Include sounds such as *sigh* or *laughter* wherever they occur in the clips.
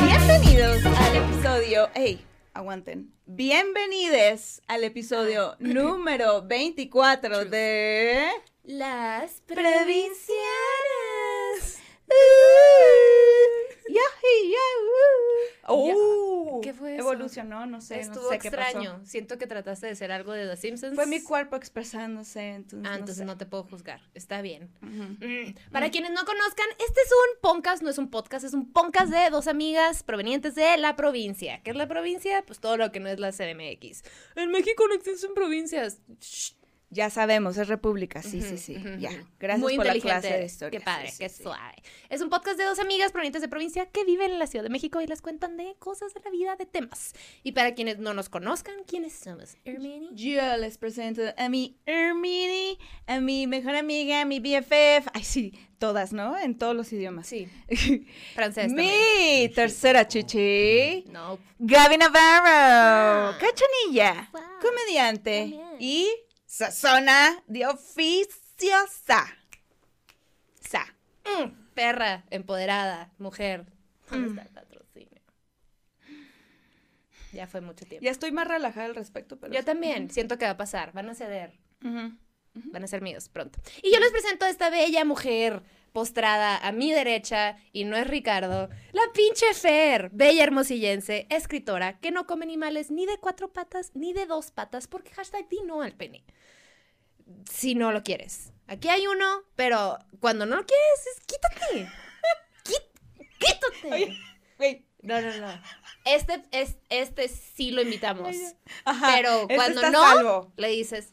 Bienvenidos al episodio. ¡Ey! Aguanten. Bienvenidos al episodio *clears throat* número 24 de. Las Provincianas. Yahi, yahoo. Uh, ¿Qué fue eso? Evolucionó, no sé. Estuvo no sé qué pasó. extraño. Siento que trataste de ser algo de The Simpsons. Fue mi cuerpo expresándose, entonces. Ah, no entonces sé. no te puedo juzgar. Está bien. Mm. Para quienes no conozcan, este es un podcast, no es un podcast, es un podcast de dos amigas provenientes de la provincia. ¿Qué es la provincia? Pues todo lo que no es la CDMX. En México no existen provincias. Shh. Ya sabemos, es república, sí, sí, sí. Ya. Gracias Muy por la clase de historia. Qué padre, Sí, qué sí, sí. suave. Es un podcast de dos amigas provenientes de provincia que viven en la Ciudad de México y les cuentan de cosas de la vida, de temas. Y para quienes no nos conozcan, ¿quiénes somos? Hermione. Yo les presento a mi Hermione, a mi mejor amiga, a mi BFF. Ay, sí, todas, ¿no? En todos los idiomas. Sí, *laughs* francés mi también. tercera *laughs* chichi, No. Gaby Navarro, cachanilla, Wow. comediante También. y sazona de oficiosa. Sa. Mm, perra, empoderada, mujer. ¿Dónde Mm. está el patrocinio? Ya fue mucho tiempo. Ya estoy más relajada al respecto, pero... Yo también, siento que va a pasar, van a ceder, van a ser míos pronto. Y yo les presento a esta bella mujer postrada a mi derecha, y no es Ricardo, la pinche Fer, bella hermosillense, escritora, que no come animales ni de cuatro patas ni de dos patas, porque hashtag di no al pene. Si no lo quieres. Aquí hay uno, pero cuando no lo quieres, es quítate. Quí- quítate. Oye, güey. No, no, no. Este, es, este sí lo invitamos. Ajá, Pero este cuando no, salvo. le dices.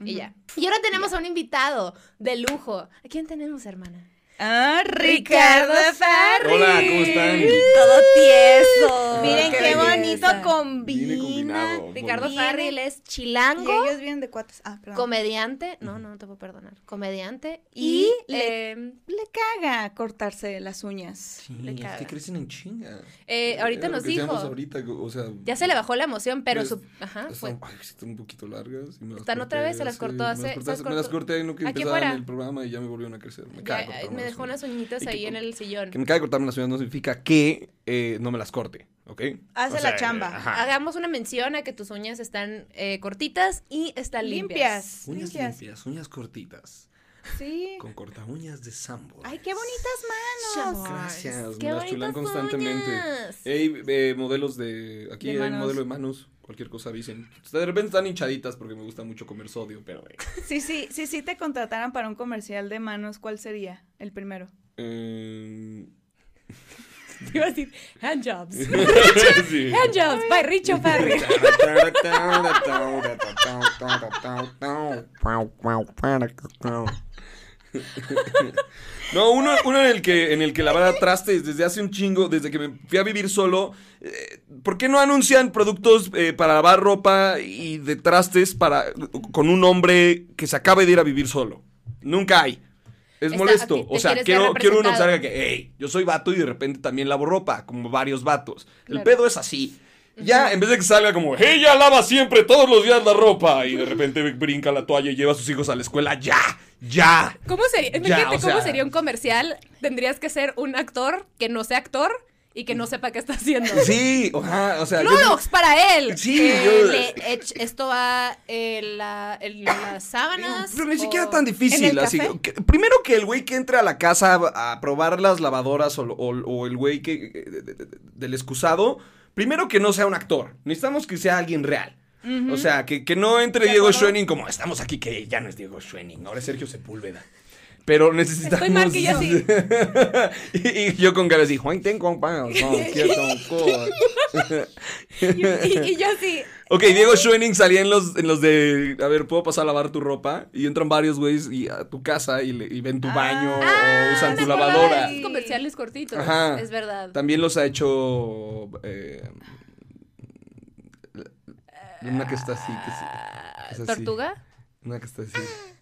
Y ya. Y ahora tenemos a un invitado de lujo. ¿A quién tenemos, hermana? Ah, Ricardo Farri. Hola, ¿cómo están? Todo tieso. Miren qué, bonito combina. Ricardo. Farri, él es Y chilango, ellos vienen de cuates. Ah, perdón. comediante. No, no, no te puedo perdonar. Comediante. Y Y, le- eh, Le caga cortarse las uñas. Sí, Le es que crecen en chinga. Eh, ahorita nos dijo. ahorita, o sea, ya se le bajó la emoción, pero pues, su. Ajá, fue. Están, ay, están un poquito largas. y me las Están otra vez, se las hace- cortó me las hace- corté se las hace- Me las corté en lo que aquí empezaban fuera. el programa y ya me volvieron a crecer. Me Ya, dejó unas uñitas que- ahí en el sillón. Que me caga cortarme las uñas no significa que eh, no me las corte, ¿ok? Hace O sea, la chamba. ajá. Hagamos una mención a que tus uñas están eh, cortitas y están limpias. Limpias. Uñas limpias. limpias, uñas cortitas. Sí. Con corta uñas de Sambo. Ay, qué bonitas manos. Gracias, qué me las chulan constantemente. uñas. Eh, modelos de. Aquí De hay manos. modelo de manos. Cualquier cosa avisen. De repente están hinchaditas porque me gusta mucho comer sodio, pero. eh, Sí, sí, sí, sí te contrataran para un comercial de manos, ¿cuál sería el primero? eh, Te iba a decir handjobs. sí. handjobs by Richo Farri. *laughs* No, uno, uno en el que en el que lavar trastes desde hace un chingo, desde que me fui a vivir solo. eh, ¿Por qué no anuncian productos eh, para lavar ropa y de trastes para con un hombre que se acabe de ir a vivir solo? Nunca hay. Es Está- molesto. te- te O sea, quiero, quiero uno que salga que, hey, yo soy vato y de repente también lavo ropa, como varios vatos. El pedo es así. Ya, en vez de que salga como, ella lava siempre, todos los días la ropa, y de repente brinca la toalla y lleva a sus hijos a la escuela, ya, ya. ¿Cómo sería? Imagínate o cómo sería un comercial. Tendrías que ser un actor que no sea actor y que no sepa qué está haciendo. Sí, ajá, o sea, yo- Clorox para él. Sí, Eh, yo- le ech- esto va en, la, en las sábanas. Pero ni o- siquiera tan ¿En difícil. Así, que- primero que el güey que entre a la casa a, probar las lavadoras o, o- el güey que eh, de- de- de- del excusado, primero que no sea un actor. Necesitamos que sea alguien real. O sea, que, que no entre ¿De Diego? Schwenning como estamos aquí, que ya no es Diego Schwenning, ahora es Sergio Sepúlveda. Pero necesitamos. Estoy mal que yo sí. *laughs* y, y yo con Gaby así, Juan, ten compa, no, *laughs* quiero co-". *laughs* Y, y- y yo sí. Ok, Diego Schwenning salía en los, en los de, a ver, ¿puedo pasar a lavar tu ropa? Y entran varios güeyes y a tu casa y, le- y ven tu baño Ah, o usan me tu lavadora. comerciales cortitos. Ajá. Es verdad. También los ha hecho eh, una que está así, que sí, es así. Una que está así.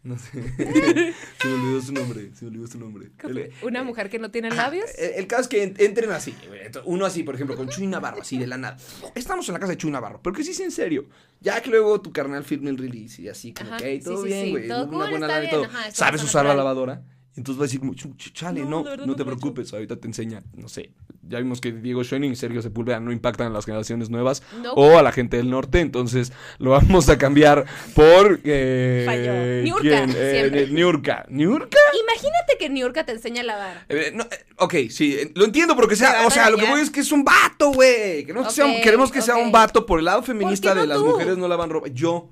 No sé. *laughs* *laughs* se me olvidó su nombre. Se me olvidó su nombre. El- Una mujer que no tiene labios. El, el caso es que en- entren así. Uno así, por ejemplo, con Chuy Navarro, así de la nada. Estamos en la casa de Chuy Navarro, pero que sí es en serio. Ya que luego tu carnal firme el release y así, como Ajá, que, sí, todo sí, bien, sí, güey. todo una cool, buena y todo. ajá, Sabes usar la lavadora. Entonces va a decir, como, "Chu- ch- chale, No, no, no, te preocupes, ahorita te enseña, no sé. Ya vimos que Diego Schoening y Sergio Sepúlveda no impactan a las generaciones nuevas No. o a la gente del norte, entonces lo vamos a cambiar por... Eh. Niurka. Eh, siempre. Niurka. ¿Niurka? Imagínate que Niurka te enseña a lavar. Eh, no, eh, ok, sí, eh, lo entiendo, pero que sea, o sea, lo que voy es que es un vato, güey. Queremos, que sea, un- Ok, queremos que sea un vato por el lado feminista no de las mujeres no lavan ropa. Yo.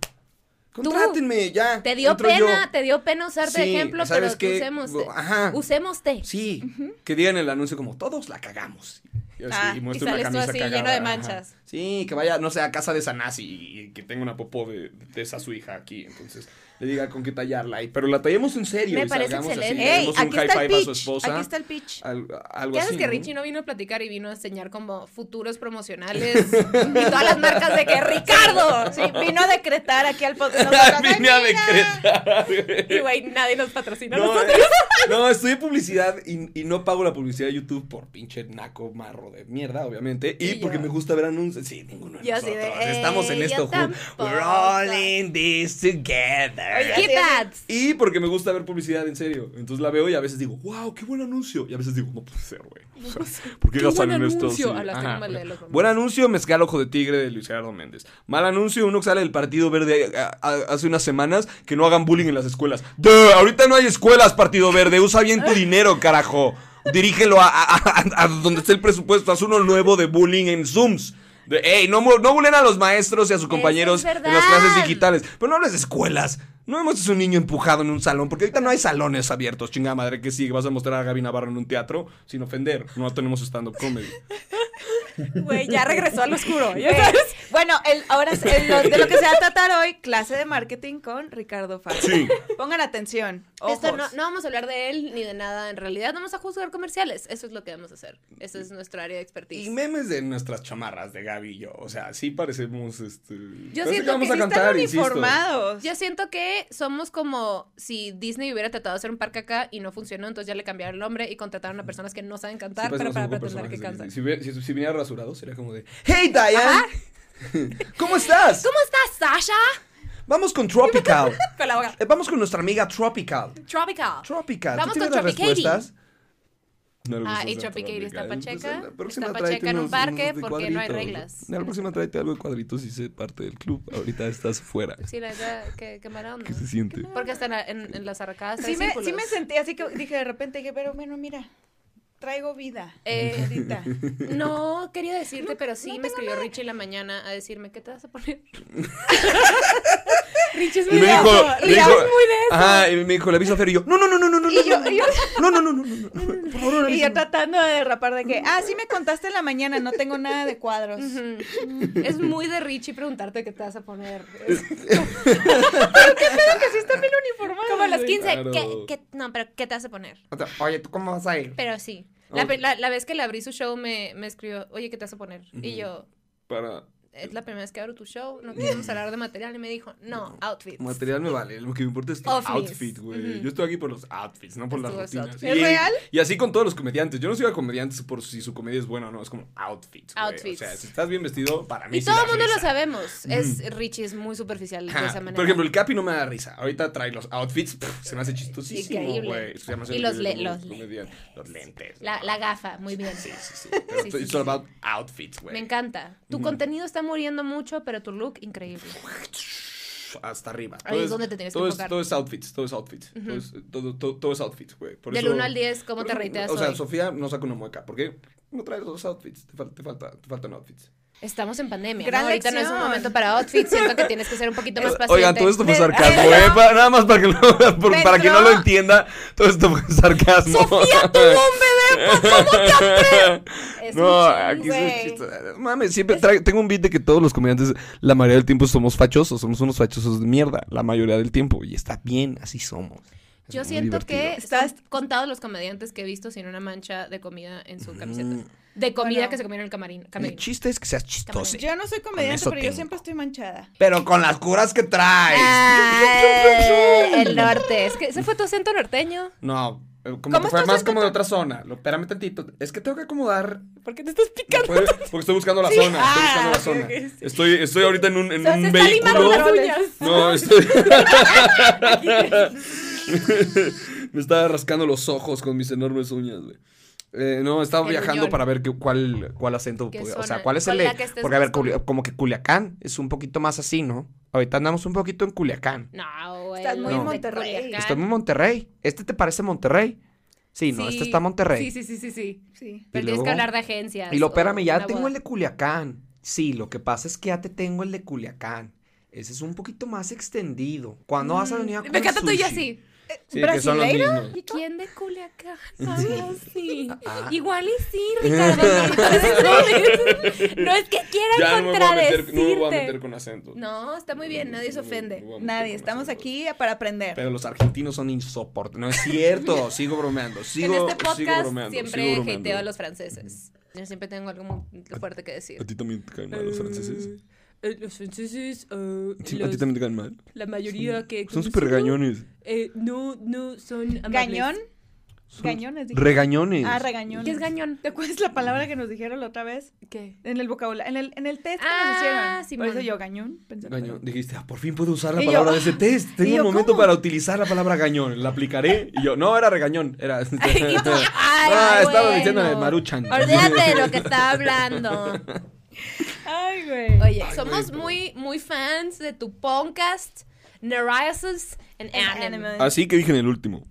Contrátenme, ya. Te dio pena, yo. te dio pena usarte de Sí, ejemplo, ¿sabes pero usemos Ajá. Usemos té. Sí, que digan el anuncio como todos la cagamos. Y, así, Ah, y y muestra una sales tú camisa así, cagada, lleno de ajá. manchas. Sí, que vaya, no sé, a casa de Sanasi y, y que tenga una popó de, de esa su hija aquí. Entonces, le diga con qué tallarla. Pero la tallemos en serio. Me y parece así, excelente. le Ey, un aquí high está el five a su pitch. esposa. Aquí está el pitch. Al- algo ¿Qué así, que ¿no? Richie no vino a platicar y vino a enseñar como futuros promocionales *laughs* y todas las marcas de que Ricardo? Sí, vino a decretar aquí al podcast. *laughs* Vine a decretar. Y güey, nadie nos patrocina. No, nosotros. eh, no, estudié publicidad y, y no pago la publicidad de YouTube por pinche naco marro de mierda, obviamente. Y, Y porque yo. me gusta ver anuncios. Sí, ninguno de Yo así de, nosotros. Estamos en "Ey, esto yo juntos. tampoco". We're all in this together. Keep that. Y porque me gusta ver publicidad en serio. Entonces la veo y a veces digo, wow, qué buen anuncio. Y a veces digo, no puede ser, güey. O sea, ¿Por qué Qué gastan buen en esto? Sí. Ajá. Buen anuncio, mezcal ojo de tigre de Luis Gerardo Méndez. Mal anuncio, uno que sale del Partido Verde a- a- hace unas semanas que no hagan bullying en las escuelas. Duh, ahorita no hay escuelas, Partido Verde. Usa bien tu *laughs* dinero, carajo. Dirígelo a donde esté el presupuesto. Haz uno nuevo de bullying en Zooms. De, ey, no, no bullen a los maestros y a sus compañeros es en las clases digitales. Pero no hables de escuelas. No hemos un niño empujado en un salón, porque ahorita no hay salones abiertos, chingada madre, que sí, vas a mostrar a Gaby Navarro en un teatro sin ofender. No tenemos stand-up comedy. Güey, ya regresó al oscuro. ¿ya Eh, sabes? bueno, el, ahora es- el- lo- de lo que se va a tratar hoy, clase de marketing con Ricardo Farro. Sí. Pongan atención. Ojos. Esto no, no vamos a hablar de él ni de nada. En realidad vamos a juzgar comerciales. Eso es lo que vamos a hacer. Eso es nuestro área de expertise. Y memes de nuestras chamarras de Gaby y yo. O sea, sí parecemos, este... Yo parece siento vamos que a cantar, Están insisto. uniformados. Yo siento que somos como si Disney hubiera tratado de hacer un parque acá y no funcionó, entonces ya le cambiaron el nombre y contrataron a personas que no saben Sí, cantar, pero para pretender que cantan. Si, si- si viniera rasurado, sería como de... ¡Hey, Diane! *laughs* ¿Cómo estás? ¿Cómo estás, Sasha? Vamos con Tropical. *laughs* Con la boca. Eh, Vamos con nuestra amiga Tropical. Tropical. Tropical. Vamos ¿Tú tienes con las Tropicady. respuestas? No, Ah, pues, y sea, Tropicady está Tropical. pacheca. Pues, la próxima Está tráete pacheca en un unos- parque unos de porque no hay cuadritos. reglas. La próxima tráete algo de cuadritos y sé parte del club. Ahorita estás fuera. Sí, la verdad, qué, qué mala onda. ¿Qué se siente? Porque hasta en, en- en las arracadas Sí me, sí me sentí así que dije de repente, dije, pero bueno, mira, traigo vida. Eh. No, quería decirte, pero sí me escribió Richie en la mañana a decirme, ¿qué te vas a poner? Richie es muy me de dijo, eso. me Richie dijo, es muy de eso. ajá, y me dijo, le aviso a Fer y yo, no, no, no, no, no, no, Y yo- no, yo- no, no, no, no, no, no, no, por favor, Y yo tratando de derrapar de que, ah, sí me contaste en la mañana, no tengo nada de cuadros. Es muy de Richie preguntarte qué te vas a poner. Es que sí están bien uniformados. como a los 15. Claro. ¿qué, qué- no, pero ¿qué te a poner? O sea, Oye, ¿tú cómo vas a ir? Pero sí. La, la- la vez que le abrí su show me, me escribió, oye, ¿qué te a poner? Y Ujú. yo, Para es la primera vez que abro tu show, no queremos hablar de material. Y me dijo, no, outfits. material me vale, lo que me importa es tu Outfits. outfit, güey. Yo estoy aquí por los outfits, no por las rutinas. ¿Es Y- real? Y así con todos los comediantes. Yo no sigo a comediantes por si su comedia es buena o no, es como outfits, güey. Outfits. O sea, si estás bien vestido, para mí Y sí todo el mundo lo sabemos. Es Richie es muy superficial de esa manera. Por ejemplo, el Capi no me da risa. Ahorita trae los outfits, pff, se me hace chistosísimo, güey. Se me hace Y los increíble le- como los lentes. la, la gafa, muy bien. Sí, sí, sí. *laughs* Pero Sí, sí, it's sí. all about outfits, güey. Me encanta. Tu contenido está muriendo mucho, pero tu look increíble. Hasta arriba. Ahí es donde te tienes que todo es, enfocar. todo es outfits, todo es outfits. todo, es, todo, todo- todo es outfits, güey. Del eso- 1 al 10, ¿cómo te reiteas O sea, hoy? Sofía no saca una mueca. ¿Por qué? No traes los outfits. Te, fal- te falta, te faltan outfits. Estamos en pandemia. Gran ¿no? Ahorita no es un momento para outfits. Siento que tienes que ser un poquito más *laughs* paciente. Oigan, todo esto fue sarcasmo, ¿eh? Pa- nada más para que, lo- *laughs* por- para que no lo entienda, todo esto fue sarcasmo. Sofía, tu *laughs* bebé, ¿cómo te atreves? Es no, un aquí es un chiste. Mames, siempre traigo- tengo un beat de que todos los comediantes, la mayoría del tiempo somos fachosos, somos unos fachosos de mierda, la mayoría del tiempo. Y está bien, así somos. Es Yo siento divertido. que Estás- contados los comediantes que he visto sin una mancha de comida en su camiseta. Mm, De comida Bueno. que se comieron en el camarín. El chiste es que seas chistoso. Yo no soy comediante, pero yo siempre estoy manchada. Pero con las curas que traes. Ah, el *laughs* norte. Es que ese fue tu acento norteño. No, eh, como ¿Cómo que fue más como de otra zona. Lo, espérame tantito. Es que tengo que acomodar. ¿Por qué te estás picando? puede- porque estoy buscando la zona. Estoy buscando la Ah, zona. sí. Estoy, estoy ahorita en un, en O sea, un se está limando vehículo. las uñas. No, *laughs* estoy. *laughs* Me estaba rascando los ojos con mis enormes uñas, güey. Eh, no, estaba El viajando para ver qué- cuál, cuál acento. ¿Qué podía- o sea, cuál es ¿Cuál el. de- que estés Porque, a ver, como que Culiacán es un poquito más así, ¿no? Ahorita andamos un poquito en Culiacán. No, güey. Estás muy en Monterrey. Estoy en Monterrey. ¿Este te parece Monterrey? Sí, no, este está Monterrey. Sí, sí, sí, sí, sí. Sí. Pero tienes luego- que hablar de agencias. Y lo, espérame, ya tengo boda. el de Culiacán. Sí, lo que pasa es que ya te tengo el de Culiacán. Ese es un poquito más extendido. ¿Cuándo vas a venir a Me comer encanta tú y así. Sí, que son los ¿Brasileiro? mismos. ¿Y quién de Culiacán? *laughs* Habla así. Ah. Igual y sí, Ricardo. No, no es que quiera Ya no me, voy a meter, contradecirte. no me voy a meter con acento. No, está muy bien, nadie se ofende. Nadie, estamos aquí para aprender. Pero los argentinos son insoportables. No es cierto. *laughs* sigo bromeando. Sigo, en este sigo podcast bromeando. siempre sigo bromeando. hateo a los franceses. Yo siempre tengo algo muy fuerte que decir. ¿A ti también te caen mal los franceses? Eh, los franceses, eh, Sí, los- ¿A ti también te caen mal? la mayoría que... Son súper gañones. eh, no, no son amables. ¿Gañón? Son Gañones. dije. Regañones. Ah, regañones. ¿Qué es gañón? ¿Te acuerdas la palabra que nos dijeron la otra vez? ¿Qué? En el vocabulario, en el, en el test que Ah, nos hicieron. Simón. Por eso yo, gañón. pensé, Gañón. Dijiste, ah, por fin puedo usar la Y yo, palabra de ese ah, test. *laughs* Tengo un yo, momento ¿cómo? para utilizar la palabra gañón. La aplicaré. Y yo, no, era regañón. Era. *laughs* Y *laughs* tú, ah, ay, estaba bueno. diciendo de Maruchan. Olvídate de lo que estaba hablando. Ay, güey. Oye, Ay, somos güey, muy, muy fans de tu podcast, Neuriasis and. Anime. Así que dije en el último.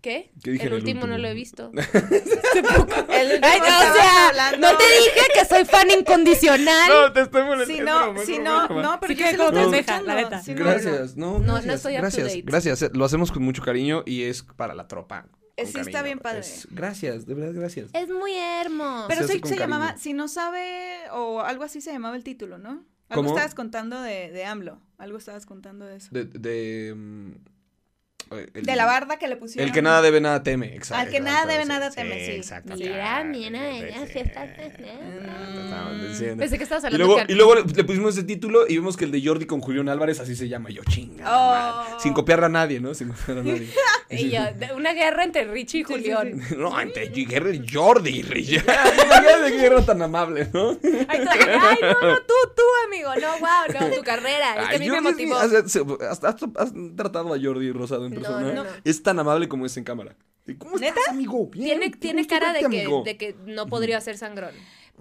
¿Qué? ¿Qué dije el en el último no último? lo he visto. *laughs* *laughs* El Ay, último no, o sea, hablando- no te dije que soy fan incondicional. *laughs* te estoy Si no, si no, no, pero Sí que como estoy escuchando. la neta. No, Gracias, no, No, no gracias, estoy up to gracias, date. gracias. eh, Lo hacemos con mucho cariño y es para la tropa. Con sí, está bien padre. Es- gracias, de verdad, gracias. Es muy hermoso. Pero Se sí se llamaba, cariño. si no sabe, o algo así se llamaba el título, ¿no? Algo ¿Cómo? estabas contando de, de AMLO. Algo estabas contando de eso. De, de, mm, el- de la barda que le pusieron. El que nada debe, nada teme. Exacto. Al que nada debe, sí, nada teme, sí. exacto. Mira, mira, Sí, ella sí. está- diciendo. Pensé que estabas Y hablando luego, de y luego le, pusimos ese título y vimos que el de Jordi con Julián Álvarez así se llama. Y yo, chinga. Oh. Sin copiarle a nadie, ¿no? Sin copiar a nadie. *laughs* Y yo, una guerra entre Richie y Sí, sí, Julián. No, entre guerra y Jordi. Imagínate *laughs* qué guerra tan amable, ¿no? Ay, no, no, tú, tú, amigo. No, wow, no, tu carrera. Es que a mí me motivó. has, has- has- has tratado a Jordi Rosado en persona. no, no. Es tan amable como es en cámara. ¿Cómo estás, ¿Neta? amigo? Bien, Tiene, cara de verte, que, amigo. de que no podría ser sangrón.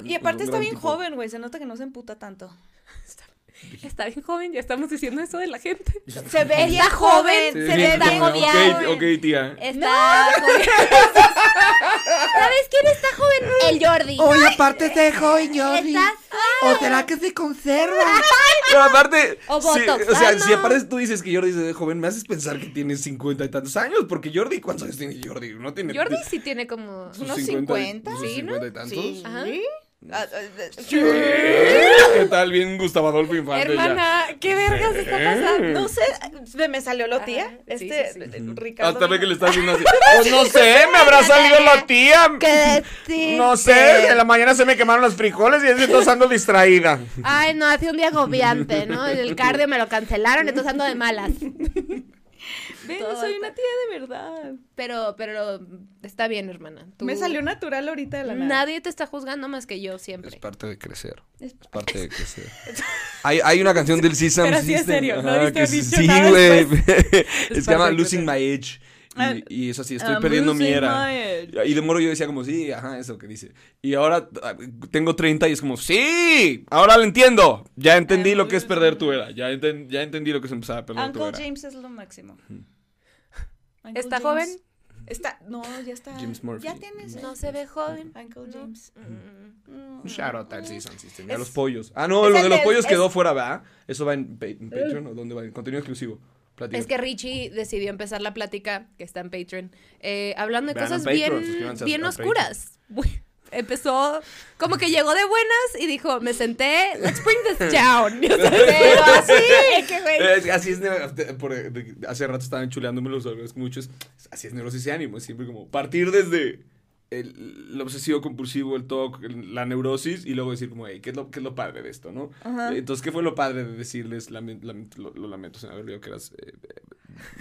Y aparte Un está bien tipo. joven, güey. Se nota que no se emputa tanto. *laughs* Está bien joven, ya estamos diciendo eso de la gente. *laughs* Se ve Está joven, se ve bien. Ok, tía. Está joven. *laughs* ¿Sabes quién está joven? El Jordi. Oye, aparte de joven, Jordi. Está ¿O será que se conserva? Pero aparte, O sí, Botox. o sea, no. si aparte tú dices que Jordi se ve joven, me haces pensar que tiene cincuenta y tantos años, porque Jordi, ¿cuántos años tiene Jordi? No tiene Jordi sí tiene como... unos 50, 50, sus sí, ¿no? 50 y tantos. Sí. Ajá. Ah, ah, ah, ¿Qué tal? Bien Gustavo Adolfo Infante ya. Hermana, ¿qué vergas está pasando? No sé, se me salió la tía. Ajá, sí, Este, sí, sí. eh, Ricardo. Hasta ve que le estás haciendo así. *laughs* Pues no sé, me habrá salido la tía. ¿Qué decir? No sé, en la mañana se me quemaron los frijoles y entonces ando distraída. Ay, no, hace un día agobiante, ¿no? El cardio me lo cancelaron, entonces ando de malas. Ven, Todo soy una tía de verdad. Pero, pero está bien, hermana. Tú- Me salió natural ahorita de la nada. Nadie te está juzgando más que yo siempre. Es parte de crecer. Es- Es parte de crecer. *laughs* Hay, hay una canción del Sesame Pero sí es serio, no ajá, diste que dicho sí, güey. *laughs* Es Se llama Losing. My Age. Ah, Y, y es así, estoy I'm perdiendo mi era. Y de moro yo decía como, sí, ajá, eso que dice. Y ahora ah, tengo 30 y es como, sí, ahora lo entiendo. Ya entendí I'm lo que es perder tu era. Ya, enten- ya entendí lo que es empezar a perder tu Uncle era. James es lo máximo. Uncle ¿Está James- joven? Está, no, ya está. James Murphy. Ya tienes. No se ve joven. Uncle. James. Mm. Mm. Un shout out al Season System. Y a los pollos. Ah, no, lo el de los pollos es- quedó fuera, ¿verdad? Eso va en, pa- en Patreon o dónde va? En contenido exclusivo. Es que Richie decidió empezar la plática, que está en Patreon, eh, hablando de Vean cosas Patreon, bien, bien oscuras. Empezó como que llegó de buenas y dijo, me senté, let's bring this down. *laughs* Pero así, que güey. Así es, por- de- hace rato estaban chuleándome los órganos muchos. Así es neurosis y ánimo, siempre como partir desde el, el obsesivo compulsivo, el TOC, la neurosis, y luego decir como, hey, ¿qué es lo, qué es lo padre de esto, no? Ajá. Entonces, ¿qué fue lo padre de decirles, lamen- lamen- lo, lo lamento, sin haber leído que eras eh,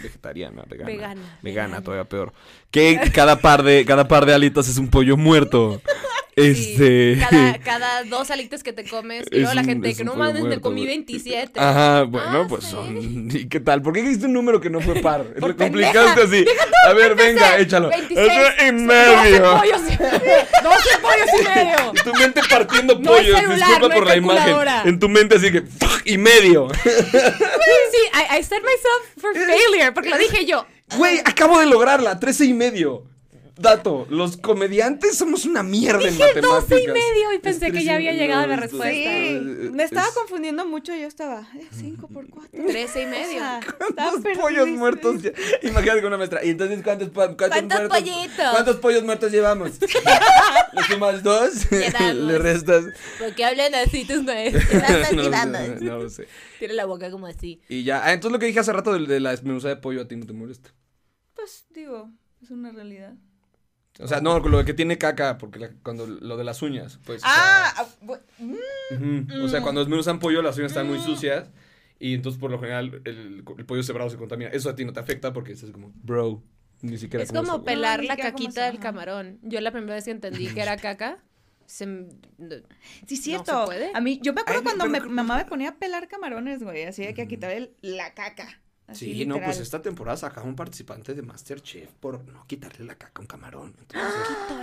vegetariana, vegana? Vegana, Vegana, vegana. todavía peor. Que cada par de, cada par de alitas es un pollo muerto. Sí, Este... cada, cada dos alitas que te comes. Y luego la gente que no mames, me comí güey. 27. Ajá, bueno, Ah, pues sí. son. ¿Y qué tal? ¿Por qué existe un número que no fue par? Lo complicaste así. A ver, venga, échalo. 26. Eso y 12 medio. pollos y 12 pollos y medio. Tu mente partiendo No pollos. celular, Disculpa no por la imagen. En tu mente así que. ¡fuck! Y medio. Sí, I, I set myself for *laughs* failure, porque lo dije yo. Güey, acabo de lograrla. 13 y medio. Dato, los comediantes somos una mierda en Dije matemáticas. 12 y medio y pensé que 13 ya había llegado la es- respuesta. Sí, es- me estaba es- confundiendo mucho. Yo estaba 5 por 4. 13 y medio. ¿Cuántos pollos muertos? ya- Imagínate con una maestra. ¿Y entonces cuántos, cuántos, ¿Cuántos muertos- pollitos? ¿Cuántos pollos muertos llevamos? *laughs* ¿Le sumas dos? ¿Le restas? ¿Por qué hablan así tus maestros? *laughs* no, sé, no lo sé. Tiene la boca como así. Y ya. Ah, entonces lo que dije hace rato de, de la desmenuzada de pollo a ti no te molesta. Pues digo, es una realidad. O sea, no, con lo de que tiene caca, porque la- cuando lo de las uñas, pues. o sea, Ah, ah, mm. O sea, cuando desmenuzan pollo, las uñas están muy sucias. Y entonces, por lo general, el, el pollo cebrado se contamina. Eso a ti no te afecta porque estás como, bro, ni siquiera Es como como eso, güey". pelar No, la caquita del camarón. Yo la primera vez que entendí que era *laughs* caca, se... no- Sí, ¿No cierto. se puede? A mí, yo me acuerdo Ay, cuando pero me- mamá me ponía a pelar camarones, güey. Así de que a quitar el- la caca. Así, Sí, no, pues esta temporada sacaba un participante de Masterchef por no quitarle la caca a un camarón. Entonces,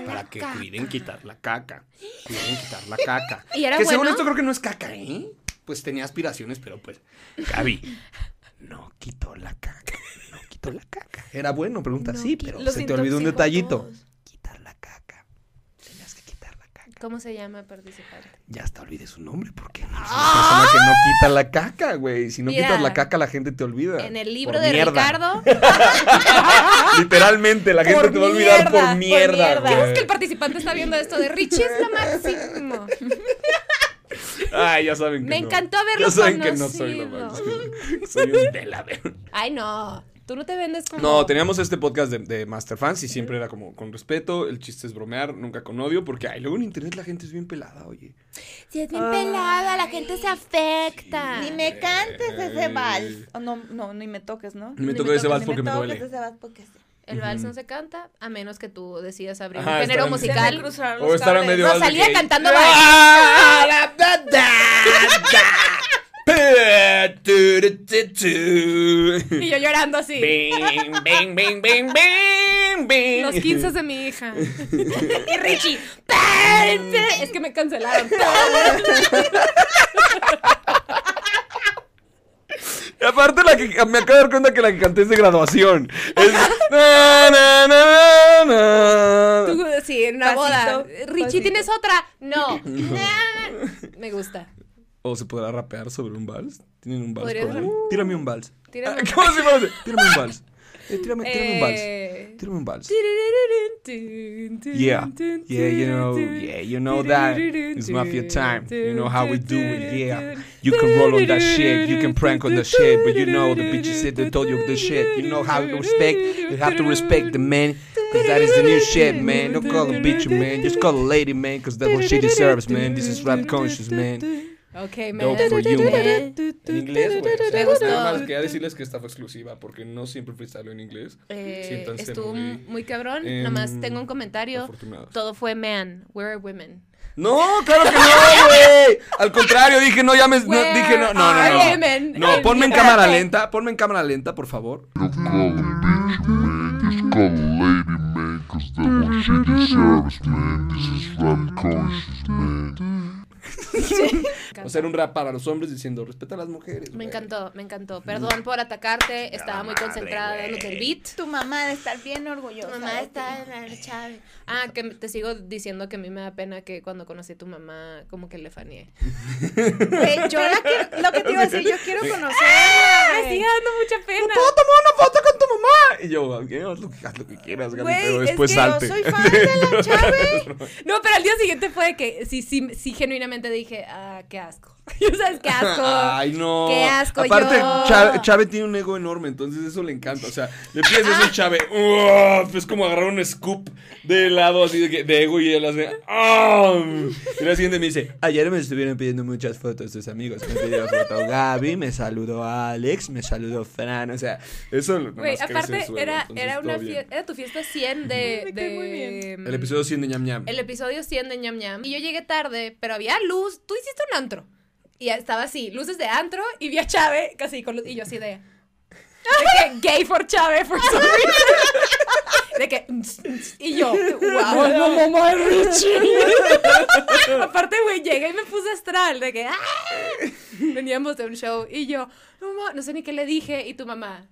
para que cuiden quitar la caca. Cuiden quitar la caca. *laughs* ¿Y era que según esto creo que no es caca, ¿eh? Pues tenía aspiraciones, pero pues, Gaby, no quitó la caca. No quitó la caca. Era bueno, pregunta No, sí, pero se te olvidó un detallito. todos. Quitar la caca. Tenías que quitar la caca. ¿Cómo se llama participante? Ya hasta olvidé su nombre porque no es una persona que no quita la caca, güey. Si no Mira, quitas la caca, la gente te olvida. En el libro Por de mierda. Ricardo, *laughs* Literalmente, la gente Por te va a olvidar mierda, por por mierda. es que el participante está viendo esto de Richie es lo máximo. *laughs* Ay, ya saben que Me no. encantó haberlo Ya saben que no soy lo máximo. Soy un delaver. Ay, no. Tú no te vendes como... No, teníamos este podcast de, de Masterfans y siempre era como con respeto. El chiste es bromear, nunca con odio, porque ay, luego en internet la gente es bien pelada, oye. Si es bien pelada, la gente se afecta. Ni me cantes ese vals. Oh, no, no, ni me toques, ¿no? Ni me toques ese vals porque me toques duele. ese vals porque sí. El vals no se canta a menos que tú decidas abrir Ajá, un género musical. Me O estar a medio Rosalía cantando vals. *laughs* Y yo llorando así. Bing, bing, bing, bing, bing, bing. Los 15 de mi hija. *laughs* y Richie. Es que me cancelaron. *laughs* Y aparte la que me acabo de dar cuenta que la que canté es de graduación. Es na, na, na, na. Tú, sí, en una Pasito, boda. Richie. ¿tienes otra? No. *laughs* me gusta. ¿O se podrá rapear sobre un vals? ¿Tienen un vals? Por ahí? Tírame un vals. Tírame Ah, un ¿Cómo se llama? Tírame un vals. Eh, tírame, tírame un vals. Eh, Tírame un vals. Yeah, yeah, you know, yeah, you know that. It's mafia time. You know how we do it, yeah. You can roll on that shit, you can prank on the shit, but you know the bitches said they told you the shit. You know how to respect, you have to respect the man, cause that is the new shit, man. Don't call a bitch, man. Just call a lady, man, cause that's what she deserves, man. This is rap conscious, man. Ok, man. For you. En inglés, güey. o sea, Me gustó. Nada más quería decirles que esta fue exclusiva, porque no siempre freestyle en inglés. Eh, Siéntanse estuvo muy, muy, cabrón. em, Nomás tengo un comentario. Todo fue man. We're women. No, claro que no, güey. Al contrario, dije no llames, no, Where dije no, no, are no. women? No, no ponme en cámara lenta, ponme en cámara lenta, por favor. Lady, man. Cause that's what she deserves, man. This is rap conscious, man. *laughs* O sea, era un rap para los hombres diciendo, respeta a las mujeres. Me güey". encantó, me encantó. Perdón por atacarte. Estaba muy concentrada dándote el beat. Tu mamá de estar bien orgullosa. Tu mamá de está en la chave. Ah, que te sigo diciendo que a mí me da pena que cuando conocí a tu mamá, como que le faneé. *laughs* Güey, yo la quiero, lo que te iba a decir, yo quiero conocerla. Me güey. sigue dando mucha pena. ¿Puedo tomar una foto con tu mamá? *laughs* Y yo, "Ok, haz lo que, haz lo que quieras, Gaby, Güey, pero es después que yo salte. soy fan *laughs* de la chave. *laughs* No, pero al día siguiente fue de que sí, sí, sí, genuinamente dije, ah, qué asco. Y sabes qué asco. Ay, no. Qué asco, Aparte, yo. Chave tiene un ego enorme, entonces eso le encanta. O sea, le pides eso a Chave. ¡uah! Es como agarrar un scoop de helado así de, que- de ego y él hace. ¡ah! Y la siguiente me dice: Ayer me estuvieron pidiendo muchas fotos tus amigos. Me pidieron foto Gaby, me saludó Alex, me saludó Fran. O sea, eso nomás Güey, crece aparte era, era una fiesta, era tu fiesta 100 de, muy de- El episodio 100 de ñam ñam. el episodio 100 de ñam ñam. Y yo llegué tarde, pero había luz. Tú hiciste un antro. Y estaba así, luces de antro, y vi a Chave casi con luz. Y yo así de. De que gay for Chave for some *laughs* reason. De que. Y yo, wow, no, mamá *laughs* Richie. Aparte, güey, llegué y me puse astral. De que. ¡ah! Veníamos de un show. Y yo, no, no sé ni qué le dije. Y tu mamá.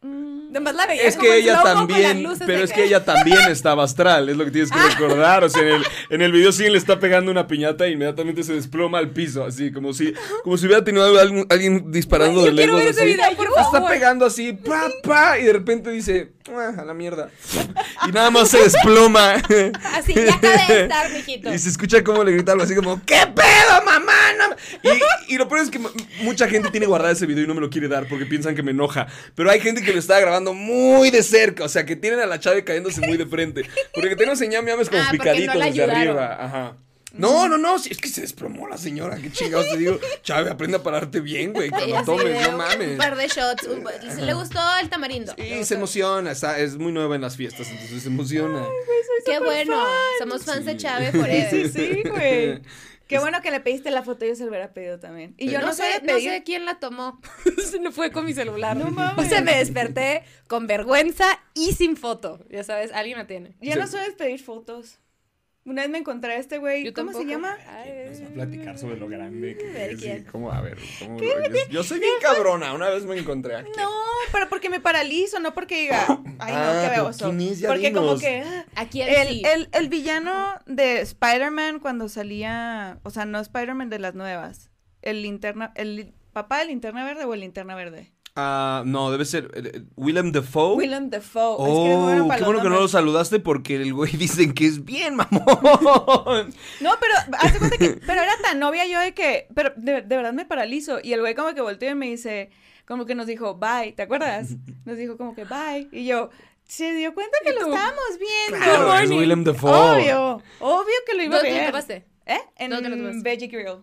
Nomás la veía Es como que ella slow-mo con las también, luces pero es que ella también estaba astral, es lo que tienes que recordar. O sea, en el, en el video sí le está pegando una piñata e inmediatamente se desploma al piso, así como si, como si hubiera tenido algún- alguien disparando de ese así. video, está pegando así, pa, pa, y de repente dice, "Ah, a la mierda. Y nada más se desploma. Así, ya acabé de estar, mijito. *laughs* Y se escucha como le grita algo así como, ¿qué pedo, mamá? No me-". Y, y lo peor es que mucha gente tiene guardado ese video y no me lo quiere dar porque piensan que me enoja. Pero hay gente que lo está grabando muy de cerca, o sea, que tienen a la chave cayéndose muy de frente. Porque tenemos en ñam ñam es como Ah, porque picadito no desde arriba. Ajá. No, no, no, si es que se desplomó la señora, qué chingados te digo. *laughs* Chave, aprende a pararte bien, güey, cuando tomes, no Un mames. par de shots. un- ¿se ¿Le gustó el tamarindo? Sí, se emociona, está- es muy nueva en las fiestas, entonces se emociona. Qué bueno. Somos fans de Chávez por *laughs* eso. sí, sí, güey. *laughs* Qué bueno que le pediste la foto, yo se lo hubiera pedido también. Y yo no, no, sé, no pedir. sé quién la tomó. *laughs* No fue con mi celular. No *laughs* mames. O sea, me desperté con vergüenza y sin foto. Ya sabes, alguien la tiene. Yo no sé pedir fotos. Una vez me encontré a este güey, Yo ¿cómo se llama? Ay, Nos va a platicar sobre lo grande que es. y cómo, a ver, cómo- yo, yo soy bien cabrona. Una vez me encontré aquí. No, pero porque me paralizo, no porque diga, *coughs* ay no, Ah, qué baboso. Porque como que ah, ¿A quién el, el, el villano de Spider-Man cuando salía, o sea, no Spider-Man de las nuevas, el linterna, el papá del linterna verde o el linterna verde. Ah, no, debe ser eh, Willem Dafoe. Willem Dafoe. Oh, es que para qué bueno que no lo saludaste porque el güey *laughs* dicen que es bien mamón. No, pero hace cuenta que, pero era tan novia yo de que, pero de, de verdad me paralizo. Y el güey como que volteó y me dice, como que nos dijo, bye, ¿te acuerdas? *laughs* Nos dijo como que bye. Y yo, se dio cuenta que ¿Y lo estábamos viendo. Claro, es Willem Dafoe. Obvio, obvio que lo iba a ¿Dónde te lo ver. tomaste? ¿Eh? En ¿Dónde lo tomaste? Veggie Grill.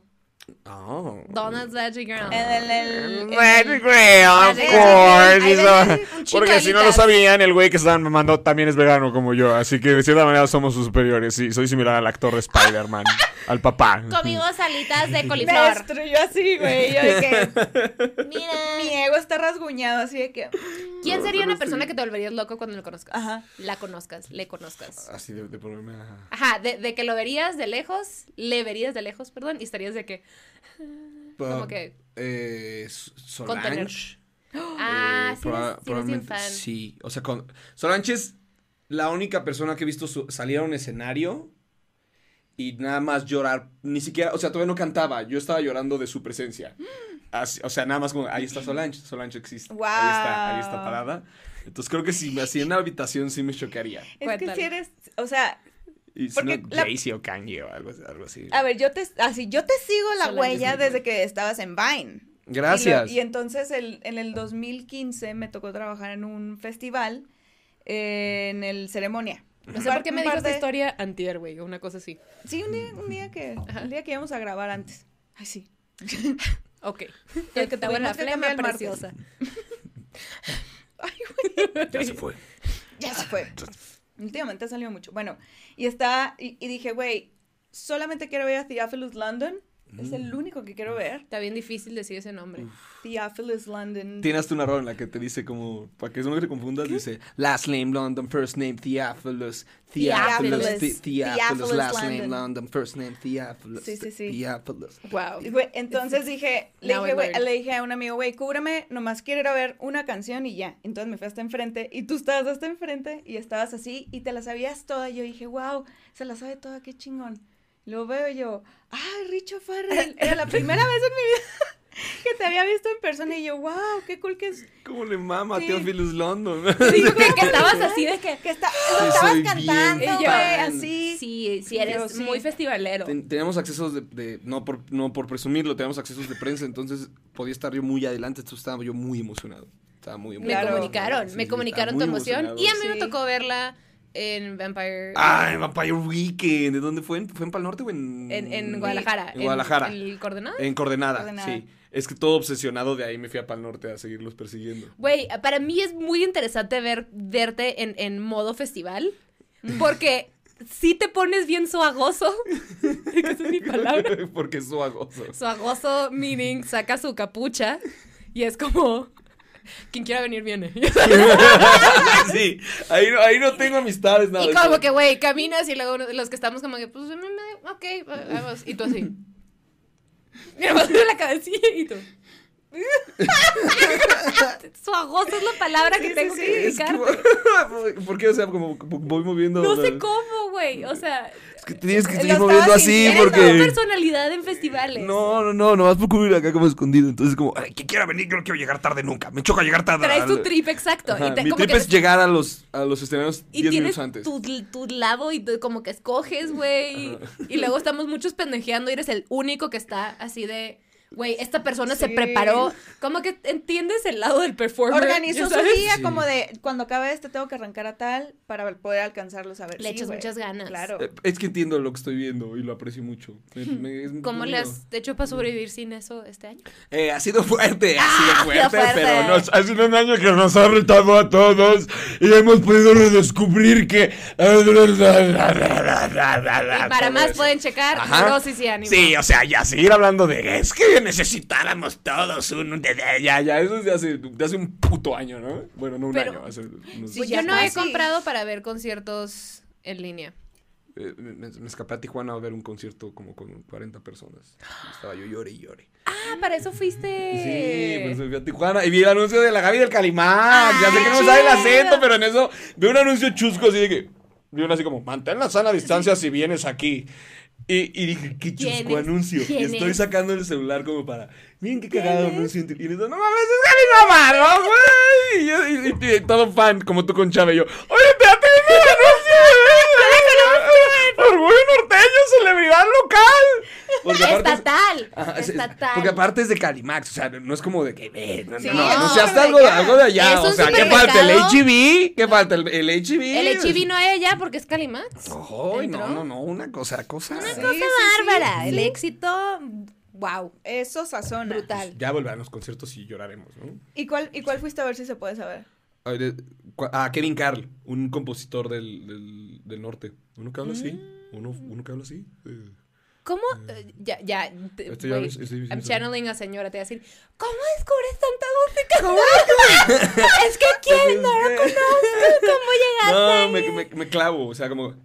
Oh. Veggie Girl. En el, el- en Magic el- Grill, of Magic course. Porque si no lo sabían, el güey que estaban mamando también es vegano como yo. Así que de cierta manera somos sus superiores. Sí, soy similar al actor de Spider-Man, *laughs* al papá. Comimos alitas de *laughs* Me coliflor. destruyó así, güey. Yo de que *laughs* mi Mira. ego está rasguñado, así de que. ¿Quién sería una persona que te volverías loco cuando lo conozcas? Ajá. La conozcas, le conozcas. Así de, de problema. Ajá, de, de que lo verías de lejos, le verías de lejos, perdón, y estarías de que. Como que. Eh. Solange. *gasps* Ah, Eh, sí, proba- probablemente fan. Sí, o sea, con Solange es la única persona que he visto su- salir a un escenario y nada más llorar, ni siquiera, o sea, todavía no cantaba, yo estaba llorando de su presencia. *gasps* Así, o sea, nada más como, ahí está Solange, Solange existe. Ahí está, ahí está parada. Entonces creo que si me hacía en una habitación sí me choquearía. Es que si eres. O sea, Y si Porque no, la- Jay-Z o Kanye o algo, algo así. a ver, yo te. Así, yo te sigo la Solange huella desde que estabas en Vine. Gracias. Y, lo- y entonces el, en el 2015 me tocó trabajar en un festival eh, en el ceremonia. No sé por qué me Un par dijo esta de- historia antier, güey, o una cosa así. Sí, un día, un día que, un día que íbamos a grabar antes. Ay, sí. *laughs* Ok. El que tuvimos que flema cambiar el martes. preciosa. *laughs* Ya se fue. Ya se fue. Últimamente ha salido mucho. Bueno, y está, y, dije, güey, solamente quiero ver a Theophilus London. Es el Mm. único que quiero ver. Está bien difícil decir ese nombre. Theophilus London. Tienes una rola en la que te dice como, para que no te confundas, dice Last name London, first name Theophilus, Theophilus, Theophilus. Thi- Theophilus, Theophilus last name London. First name Theophilus, Sí, sí, sí. Theophilus. Wow. Entonces dije, le dije, le dije a un amigo, güey, cúbrame, nomás quiero ir a ver una canción y ya. Entonces me fui hasta enfrente y tú estabas hasta enfrente y estabas así y te la sabías toda. Y yo dije, wow, se la sabe toda, qué chingón. Lo veo y yo, ay, Richo Farrell. *laughs* Era la primera vez en mi vida *laughs* que te había visto en persona y yo, wow, qué cool que es. ¿Cómo le mama a Sí. Teófilos London? Sí, que, *laughs* que estabas así de que... Que está, Sí, estabas cantando, güey, así. Sí, sí, Yo eres sí. muy festivalero. Ten- teníamos accesos de, de- no por no por presumirlo, teníamos accesos de prensa, entonces podía estar yo muy adelante, entonces estaba yo muy emocionado. Estaba muy Me emocionado. Claro. comunicaron, Sí, me comunicaron tu emoción. Y a mí me tocó verla en Vampire... Ah, en Vampire Weekend. ¿De dónde fue? ¿Fue en Pal Norte o en...? en, en Guadalajara. En Guadalajara. ¿En el coordenado? En Coordenada, Coordenada. sí. Es que todo obsesionado de ahí me fui a Pal Norte a seguirlos persiguiendo. Güey, para mí es muy interesante ver, verte en, en modo festival. Porque sí te pones bien suagoso. *laughs* Esa es mi palabra. *laughs* Porque es suagoso. Suagoso, meaning, saca su capucha. Y es como. Quien quiera venir, viene. *laughs* sí, ahí no, ahí no tengo amistades, nada. y como que, güey, caminas y luego los que estamos como que, pues, me- me- ok, vamos. Y tú así. *laughs* Mira, la cabecilla y tú. *laughs* Suagoso es la palabra que tengo que Es que- indicarte. *laughs* ¿Por qué? O sea, como voy moviendo... No sé cómo, güey. O sea, Es que tienes que seguir moviendo así eres porque... personalidad en festivales. No, no, no, nomás por cubrir acá como escondido. Entonces, como, ay, que quiera venir, yo no quiero llegar tarde nunca. Me choca llegar tarde. Traes tu trip exacto. Ajá, y te- Mi como trip que es llegar a los, a los escenarios y 10 tienes minutos antes. tu, tu lado y tú como que escoges, güey. Y luego estamos muchos pendejeando y eres el único que está así de, güey, esta persona se preparó. Como que entiendes el lado del performer. Organizó ¿ya su día Sí. como de cuando acabe este tengo que arrancar a tal para poder alcanzarlos a ver. Le Sí, echas muchas ganas. Claro. Eh, Es que entiendo lo que estoy viendo y lo aprecio mucho. Me- me- es muy ¿Cómo le has hecho para sobrevivir sin eso este año? Eh, ha sido fuerte, ha Ah, sido sido fuerte, fuerte. pero no Nos- ha sido un año que nos ha retado a todos y hemos podido redescubrir que... Y para más pueden checar Ajá. neurosis y ánimo. Sí, o sea, ya seguir hablando de es que necesitáramos todos un... de- de- Ya, ya, eso es de hace, de hace un puto año, ¿no? Bueno, no un Pero- año, hace unos- Sí, Pues ya yo no he comprado para ver conciertos en línea. eh, me, me escapé a Tijuana a ver un concierto como con 40 personas. Estaba yo llore y llore. Ah, para eso fuiste. Sí, pues me fui a Tijuana y vi el anuncio de la Gaby del Calimán. ya sé que no me chido. sale el acento, pero en eso veo un anuncio chusco así de que. Vi uno así como, mantén la sana distancia si vienes aquí. Y, y dije, qué ¿Quién chusco anuncio. Y ¿Quién estoy es? sacando el celular como para. Miren qué cagado anuncio. Y en eso, no mames, es güey. Y, yo- y- todo fan, como tú con Chávez. y Yo, oye, espérate, vi el anuncio. Orgullo norteño, celebridad local. Porque aparte es- Estatal. *laughs* Ajá, es- es- Estatal. Porque aparte es de Calimax, o sea, no es como de que, eh, no, Sí, no, no, no, anunciaste pero algo, de de allá. algo de allá, o sea, ¿qué falta? ¿El. HB? ¿Qué falta? ¿El, el HB? El HB no hay allá porque es Calimax. Ay, no, no, no, una cosa, cosa. Sí, Cosa sí, bárbara. sí. El éxito, wow. Eso sazona. Brutal. Ya volverán los conciertos y lloraremos, ¿no? ¿Y cuál, ¿Y cuál fuiste a ver si se puede saber? A ver, eh, Ah, Kevin Carl, un compositor del, del, del norte. ¿Uno que habla así? ¿Uno, uno que habla así? Eh, ¿Cómo? Eh, ya, ya. te- Estoy- güey, estoy diciendo I'm channeling a señora. Te voy a decir, ¿cómo descubres tanta música? *laughs* es que quién no lo conozco. ¿Cómo *laughs* llegaste? No, me, me, me clavo, o sea, como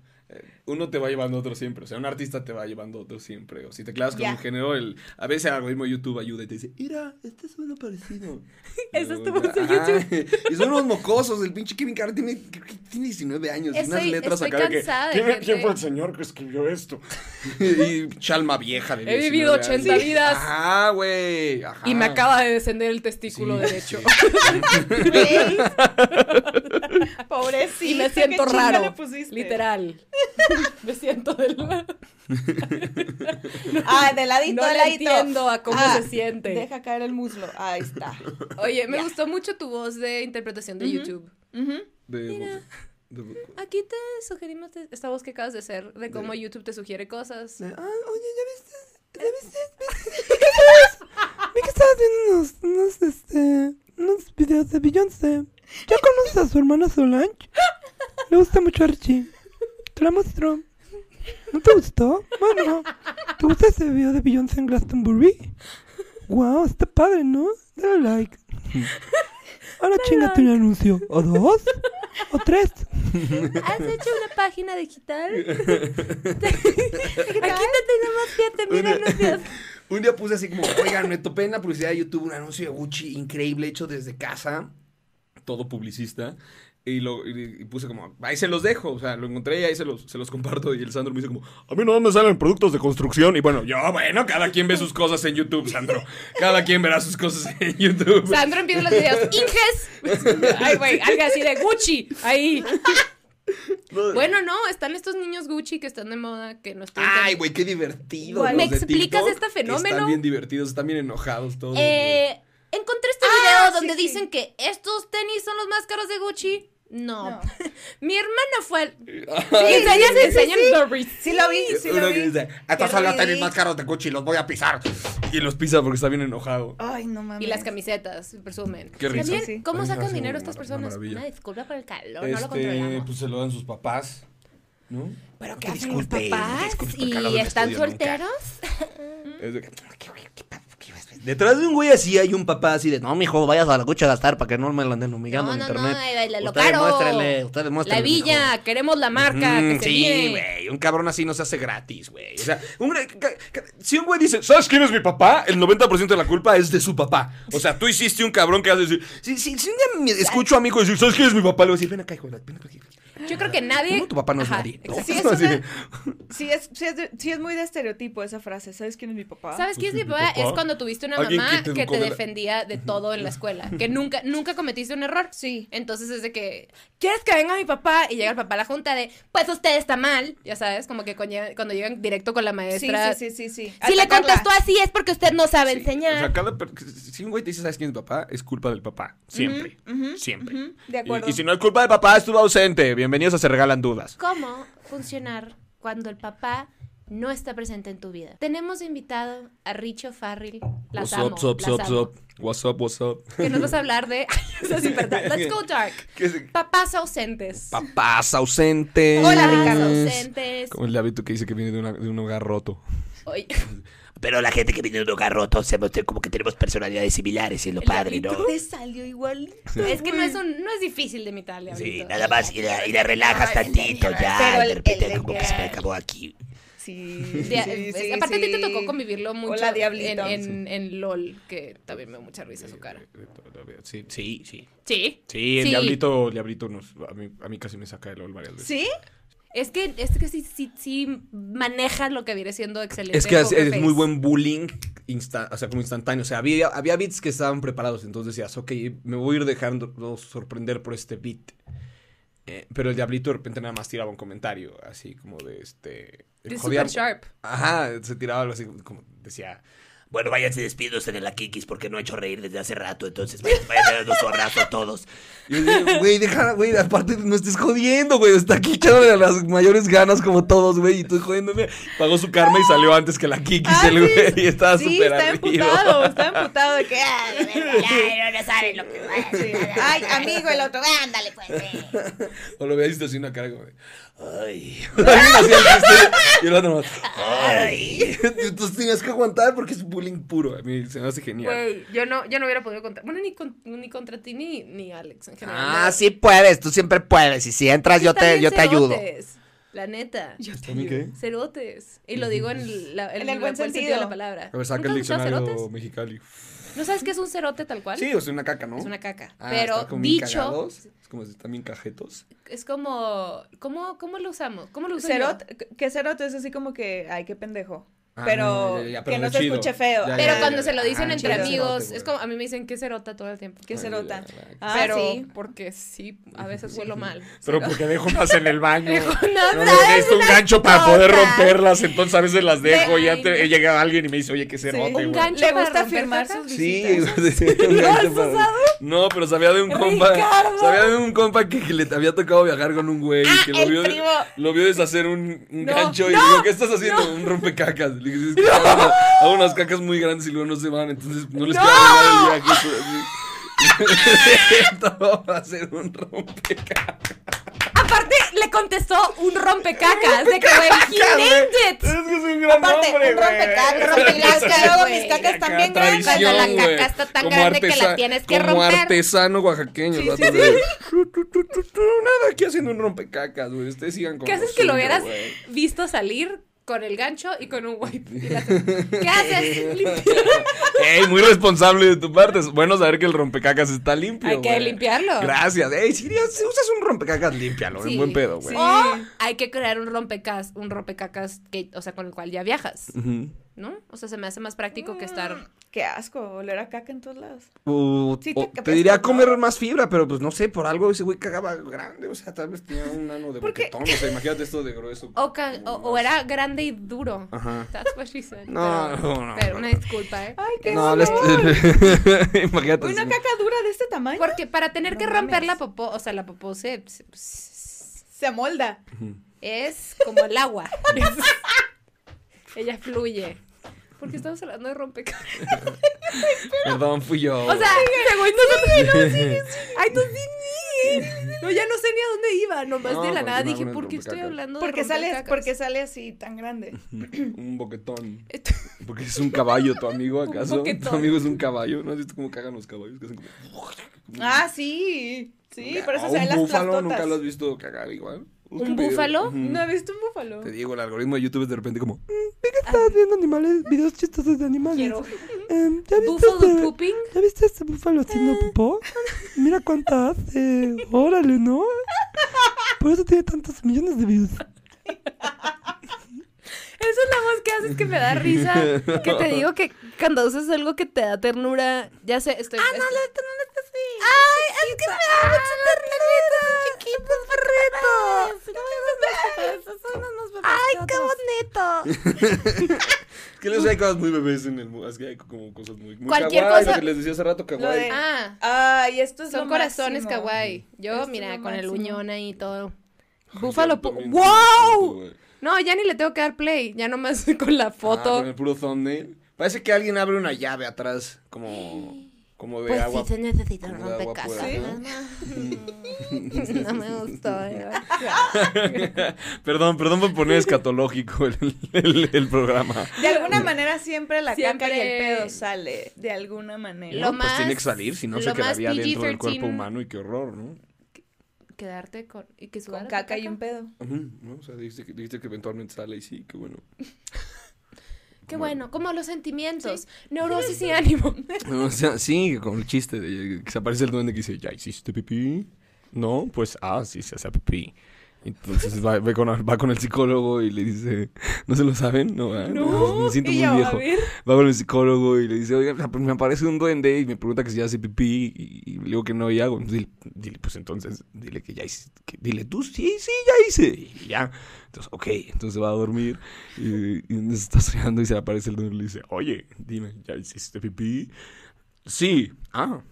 uno te va llevando a otro siempre, o sea, un artista te va llevando a otro siempre, o si te clavas con Ya. un género, el, a veces el algoritmo de YouTube ayuda y te dice, mira, este suena parecido. *laughs* Es tu Luego, voz de ajá, YouTube. Y son unos mocosos, el pinche Kevin Carr tiene, tiene 19 años, y unas Estoy, letras estoy acá de que, ¿Quién, gente. quién fue el señor que escribió esto? *laughs* y chalma vieja de He vivido 19 80 años. vidas. Ajá, güey, ajá. Y me acaba de descender el testículo Sí, derecho. sí. *laughs* Pobrecita. Y me siento ¿qué chinga raro. Literal. *laughs* me siento del *laughs* Ah, de ladito, No de le ladito. entiendo a cómo Ah, se siente. Deja caer el muslo. Ahí está. Oye, me gustó mucho tu voz de interpretación de YouTube. Ujú. De- Mira. de- Aquí te sugerimos de- esta voz que acabas de hacer, de cómo YouTube te sugiere cosas. de- ah, oye, ¿ya viste? ¿Ya viste? Vi que estabas viendo unos, unos, este, unos videos de Beyoncé. ¿Ya conoces a su hermana Solange? Le gusta mucho Archie. Te la muestro. ¿No te gustó? Bueno, ¿te gusta ese video de Beyoncé en Glastonbury? Wow, está padre, ¿no? Dale like. Ahora chingate un anuncio. ¿O dos? ¿O tres? ¿Has hecho una página digital? *laughs* Aquí te tenemos siete mil Una- anuncios. *laughs* Un día puse así como, oigan, me topé en la publicidad de YouTube un anuncio de Gucci increíble hecho desde casa, todo publicista. Y, lo, y, y puse como, ahí se los dejo, o sea, lo encontré y ahí se los, se los comparto. Y el Sandro me dice como, a mí no me salen productos de construcción. Y bueno, yo, bueno, cada quien ve sus cosas en YouTube, Sandro. Cada quien verá sus cosas en YouTube. Sandro empieza los videos. Inges. *laughs* Ay, güey, algo así de Gucci. Ahí. Bueno, no, están estos niños Gucci que están de moda, que no estoy. Ay, güey, qué divertido. ¿Me explicas este fenómeno? Están bien divertidos, están bien enojados todos. Eh, encontré este Ah, video sí, donde sí. dicen que estos tenis son los más caros de Gucci. No. No. *laughs* Mi hermana fue al... Sí, enseñan, sí, sí, enseñan sí. the receipts. Sí lo vi, sí Uno lo que vi. dice, Qué estos son los tenis más caros de Gucci, los voy a pisar. Y los pisa porque está bien enojado. Ay, no mames. Y las camisetas, presumen. Qué risa. También, Sí. ¿cómo Ay, sacan dinero estas personas? Una disculpa por el calor, no lo Este, controlamos. pues se lo dan sus papás, ¿no? ¿Pero qué que hacen los disculpe, papás? el ¿Y están solteros? Es de que, *laughs* Detrás de un güey así hay un papá así de, no, mijo, vayas a la Gucci a gastar para que no me lo anden humillando No, en no, internet. no, lo usted caro. demuéstrele, usted demuéstrele, La villa, mijo. queremos la marca, Mm, que sí, güey, un cabrón así no se hace gratis, güey. O sea, un si un güey dice, ¿sabes quién es mi papá? El 90% de la culpa es de su papá. O sea, tú hiciste un cabrón que hace decir, si, si, si un día me escucho a mi hijo decir, ¿sabes quién es mi papá? Le voy a decir, ven acá, hijo, ven acá. Yo creo que nadie... ¿Cómo tu papá no es Ajá, nadie? exacto. Sí es, una- de- sí, es, sí, es de- sí es muy de estereotipo esa frase. ¿Sabes quién es mi papá? ¿Sabes quién es mi papá? papá. Es cuando tuviste una mamá que te que educó te de la- defendía de todo en la escuela. Que nunca, nunca cometiste un error. Sí. Entonces es de que, ¿quieres que venga mi papá? Y llega el papá a la junta de, pues usted está mal. Ya sabes, como que cuando llegan, directo con la maestra. sí, sí, sí, sí. Si le contestó así es porque usted no sabe Sí, enseñar. O sea, cada per- si un güey te dice, ¿sabes quién es mi papá? Es culpa del papá. Siempre. siempre. de acuerdo. Y, y si no es culpa del papá, estuvo ausente. Bienvenidos a Se Regalan Dudas. ¿Cómo funcionar cuando el papá no está presente en tu vida? Tenemos invitado a Richo Farrell. Las What's amo, up, what's las up, what's amo. up? What's up, what's up? Que nos vas a hablar de... *laughs* *laughs* Eso es importante. Let's go dark. Papás ausentes. Papás ausentes. Hola, Ricardo. ausentes. Como el hábito que dice que viene de, una- de un hogar roto. Oye, *laughs* Pero la gente que viene de un hogar roto, hacemos como que tenemos personalidades similares y es lo padre, ¿no? Te salió igualito. es que no es, un, no es difícil de imitar, Sí, nada más y la, y la relajas tantito, ya, Pero el- de repente el- como que se me acabó aquí. *laughs* Sí, aparte a ti te tocó convivirlo mucho Hola, en, en, en LOL, que también me da mucha risa su cara. Sí, sí, sí. Sí. Sí, el Sí. diablito, el diablito nos, a, mí, a mí casi me saca de LOL varias veces. ¿Sí? Es que, es que sí, sí, sí maneja lo que viene siendo excelente. Es que es, muy buen bullying, insta- o sea, como instantáneo. O sea, había, había beats que estaban preparados, entonces decías, ok, me voy a ir dejando sorprender por este beat. Eh, pero el diablito de repente nada más tiraba un comentario, así como de este... Es jodía- super sharp. Ajá, se tiraba algo así como decía... Bueno, váyanse despidiéndose de la Kikis porque no ha hecho reír desde hace rato, entonces vayan, vayan dando su abrazo a todos. Y yo digo, güey, deja, güey, aparte no estés jodiendo, güey, está aquí echándole las mayores ganas como todos, güey, y tú jodiéndome. Pagó su karma y salió antes que la Kikis, Ah, el sí. güey, y estaba Sí, súper está arriba. emputado, está emputado de que... ah, Ay, no, no saben lo que sí. Ay, amigo, el otro, ándale pues. O lo veías así una cara como de, ay. *laughs* Alguien hacía el chiste y el otro más, ay. Entonces tenías que aguantar porque es bullying puro. A mí se me hace genial. Güey, yo no, yo no hubiera podido contar. Bueno, ni, con- ni contra ti ni, ni Alex en general. Ah, no. sí puedes, tú siempre puedes. Y si entras, yo te, yo te ayudo. La neta. ¿A mí qué? Cerotes. Y lo digo en, la- En el buen sentido. de la palabra. A ver, saca ¿Nunca el diccionario mexicali. ¿No sabes qué es un cerote tal cual? Sí, o sea, una caca, ¿no? Es una caca. Ah, Pero como dicho, cagados. Es como si están bien cajetos. es como. ¿Cómo, ¿Cómo lo usamos? ¿Cómo lo uso yo? Cerot, que cerot es así como que, ay, qué pendejo. Ah, pero, ya, ya, ya, que no de se chido. escuche feo. Ya, Pero ya, cuando ya, se lo ya. dicen Ah, entre chido. amigos, es como. A mí me dicen que cerota todo el tiempo. Que cerota. ya, ya. Ah, pero sí. porque sí, a veces huelo mal. Pero porque dejo más en el baño. *laughs* No, No, sabes, necesito un gancho para poder romperlas, entonces a veces las dejo y Ay, antes llega alguien y me dice, oye, qué cerote, Un güey. gancho ¿Le para gusta romper firmar sus Sí, visitas? *laughs* ¿Lo has usado? No, pero sabía de un compa. Sabía de un compa que, le había tocado viajar con un güey. Ah, que lo el vio, primo. lo vio deshacer un, un No, gancho y no, le digo, ¿qué estás haciendo? Un rompecacas. Le dije, "Es que hago, unas, hago unas cacas muy grandes y luego no se van, entonces no les quiero arruinar el viaje. *laughs* Todo va a ser un rompecacas. Aparte, le contestó un rompecacas. De que, güey, he named it. Es que es un gran Aparte, nombre, un rompecacas, rompecacas, luego mis cacas bien grandes. Cuando la caca está tan Como grande que la tienes que como romper. artesano oaxaqueño. Sí, sí, tu, Nada, aquí haciendo un rompecacas, güey. Ustedes sigan con ¿Qué haces que lo hubieras visto salir con el gancho y con un wipe. *laughs* ¿Qué haces? *laughs* Limpia. Ey, muy responsable de tu parte. Es bueno saber que el rompecacas está limpio. Hay que güey. limpiarlo. Gracias. Ey, si usas un rompecacas, límpialo. Sí. Es buen pedo, güey. O hay que crear un rompecacas, un rompecacas que, o sea, con el cual ya viajas, Ujú. ¿No? O sea, se me hace más práctico que estar. Qué asco, oler a caca en todos lados. Sí, o te- te, diría no. comer más fibra, pero pues no sé, por algo ese güey cagaba grande. O sea, tal vez tenía un ano de Porque- boquetón. O sea, imagínate esto de grueso. O, ca- o, o era grande y duro. Ajá. That's what she said. *laughs* No, pero, no, no, pero no. una disculpa, ¿eh? Ay, qué No, les... *laughs* imagínate. Una caca dura de este tamaño Porque para tener No que romper mames. la popó, o sea, la popó se, se- se- se amolda. es como el agua. *laughs* Ella fluye. Porque estamos hablando de rompecabezas. *laughs* Perdón, fui yo. O sea, según nosotros. Ay, tú sí, sí. *laughs* No, ya no sé ni a dónde iba. Nomás No, de la ¿por nada no dije, ¿por de qué estoy hablando de Porque sale, rompecacas? porque sale así tan grande. *clears throat* un boquetón. *laughs* Porque es un caballo, tu amigo, ¿acaso? Tu amigo es un caballo. ¿No has visto cómo cagan los caballos? Que hacen como... Ah, sí. Sí, por eso se ven un las búfalo, nunca lo has visto cagar igual. ¿Un búfalo? Ujú. No he visto un búfalo. Te digo, el algoritmo de YouTube es de repente como... Estás viendo animales, videos chistosos de animales. Quiero. Em, ¿ya, viste este, pooping. ¿Ya viste este búfalo haciendo popó? Mira cuánta hace. *laughs* Órale, ¿no? Por eso tiene tantos millones de views. *laughs* Esa es la voz que haces que me da risa. Que te digo que cuando usas algo que te da ternura, ya sé, estoy. Ah, no, la ternura está así. Ay, es que me da mucha ternura, chiquitos, perritos. Ay, qué bonito. Es *laughs* que les hay cosas muy bebés en el mundo. Es que hay como cosas muy... muy Cualquier kawaii, cosa- Lo que les decía hace rato, kawaii. de- Ah, Ay, esto es son lo corazones máximo. kawaii. Yo, Esto mira, con el uñón ahí y todo. Búfalo. ¡Wow! No, ya ni le tengo que dar play. Ya nomás *laughs* con la Ah, foto. con el puro thumbnail. Parece que alguien abre una llave atrás, como, como de Pues agua. sí, se necesita un rompecabezas. pura, ¿no? No *laughs* me gustó. eh. *laughs* perdón, perdón por poner escatológico el, el- el programa. De alguna manera siempre la caca y el pedo sale. De alguna manera. Lo No, pues tiene que más- salir, si no se más quedaría dentro del PG-13. cuerpo humano y qué horror, ¿no? Quedarte con. Y que Con caca y un pedo. Ujú, ¿no? O sea, dijiste que, dijiste que eventualmente sale y sí, qué bueno. *laughs* Qué bueno, como los sentimientos, neurosis y ánimo. *laughs* O sea, sí, con el chiste de que se aparece el duende que dice, ¿ya hiciste pipí? No, pues, ah, sí, se hace pipí. Entonces va, con, va con el psicólogo y le dice, ¿no se lo saben? No. No, me siento muy viejo. Va con el psicólogo y le dice, oiga, pues, me aparece un duende y me pregunta que si ya hace pipí y, y le digo que no y hago. Dile, dile, pues entonces, dile que ya hice. que- dile tú, sí, sí, ya hice. Y ya. Entonces, ok, entonces va a dormir y, y está soñando y se le aparece el duende y le dice, oye, dime, ¿ya hiciste pipí? Sí. Ah.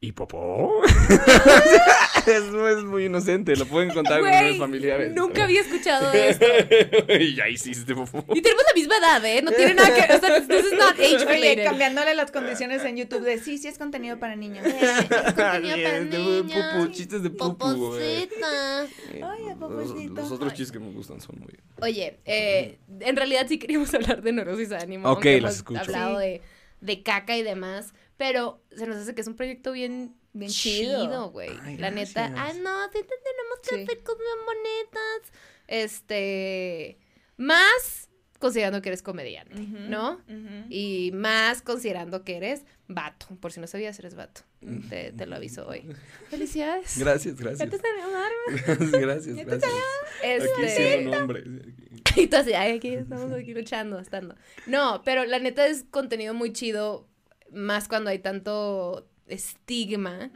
¿Y popó? *laughs* es, es muy inocente, lo pueden contar con los familiares. nunca había escuchado esto. *laughs* y ya hiciste popó. Y tenemos la misma edad, ¿eh? No tiene nada que. O sea, this is not age Oye, related. cambiándole las condiciones en YouTube de sí, sí es contenido para niños. Bien, *laughs* de pupu, chistes de pupu. Poposita. Ay, a Los, los otros chistes que me gustan son muy... Oye, eh, en realidad sí queríamos *laughs* hablar de neurosis de ánimo. Ok, las escucho. hablado de, de caca y demás, pero se nos hace que es un proyecto bien, Bien chido. güey. La neta, ah, no, sí te tenemos que Sí. hacer cosas bonitas. Este, más considerando que eres comediante, ¿no? Y más considerando que eres vato. Por si no sabías, eres vato. Te, te lo aviso hoy. *laughs* Felicidades. Gracias, Ya *laughs* gracias. te. Gracias, gracias, gracias. Aquí Este, hombre. *laughs* y tú así, ay, aquí estamos aquí luchando, estando. No, pero la neta es contenido muy chido, más cuando hay tanto estigma.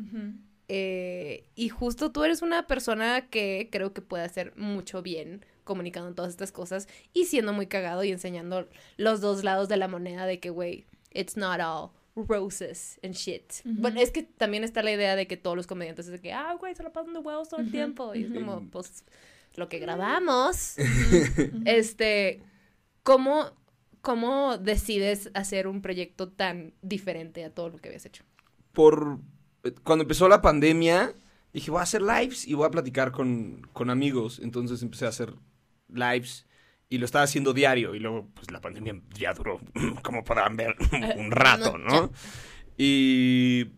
Eh, y justo tú eres una persona que creo que puede hacer mucho bien comunicando todas estas cosas y siendo muy cagado y enseñando los dos lados de la moneda de que, güey, it's not all roses and shit. Bueno, es que también está la idea de que todos los comediantes es de que, ah, güey, se lo pasan de huevos todo el tiempo. Y es como, pues, lo que grabamos. *laughs* este, ¿cómo, ¿cómo decides hacer un proyecto tan diferente a todo lo que habías hecho? Por... Cuando empezó la pandemia, dije, voy a hacer lives y voy a platicar con, con amigos. Entonces empecé a hacer lives y lo estaba haciendo diario. Y luego, pues la pandemia ya duró, *laughs* como podrán ver, *laughs* un rato, ¿no? Y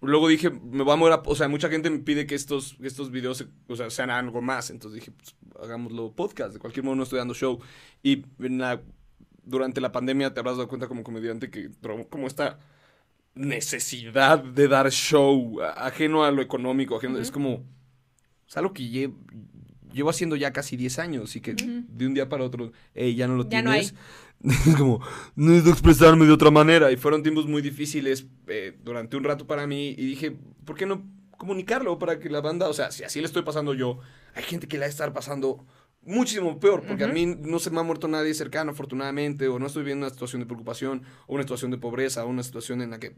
luego dije, me voy a mover a... O sea, mucha gente me pide que estos, que estos videos, o sea, sean algo más. Entonces dije, pues, hagámoslo podcast. De cualquier modo no estoy dando show. Y en la- durante la pandemia te habrás dado cuenta como comediante que como esta necesidad de dar show ajeno a lo económico. ajeno- Es como... Es algo que lle- llevo haciendo ya casi 10 años y que de un día para otro, "Ey, ya no lo Ya no tienes. *laughs* Es como, necesito expresarme de otra manera. Y fueron tiempos muy difíciles eh, durante un rato para mí. Y dije, ¿por qué no comunicarlo para que la banda, o sea, si así le estoy pasando yo, hay gente que la va a estar pasando muchísimo peor, porque a mí no se me ha muerto nadie cercano, afortunadamente, o no estoy viviendo una situación de preocupación, o una situación de pobreza, o una situación en la que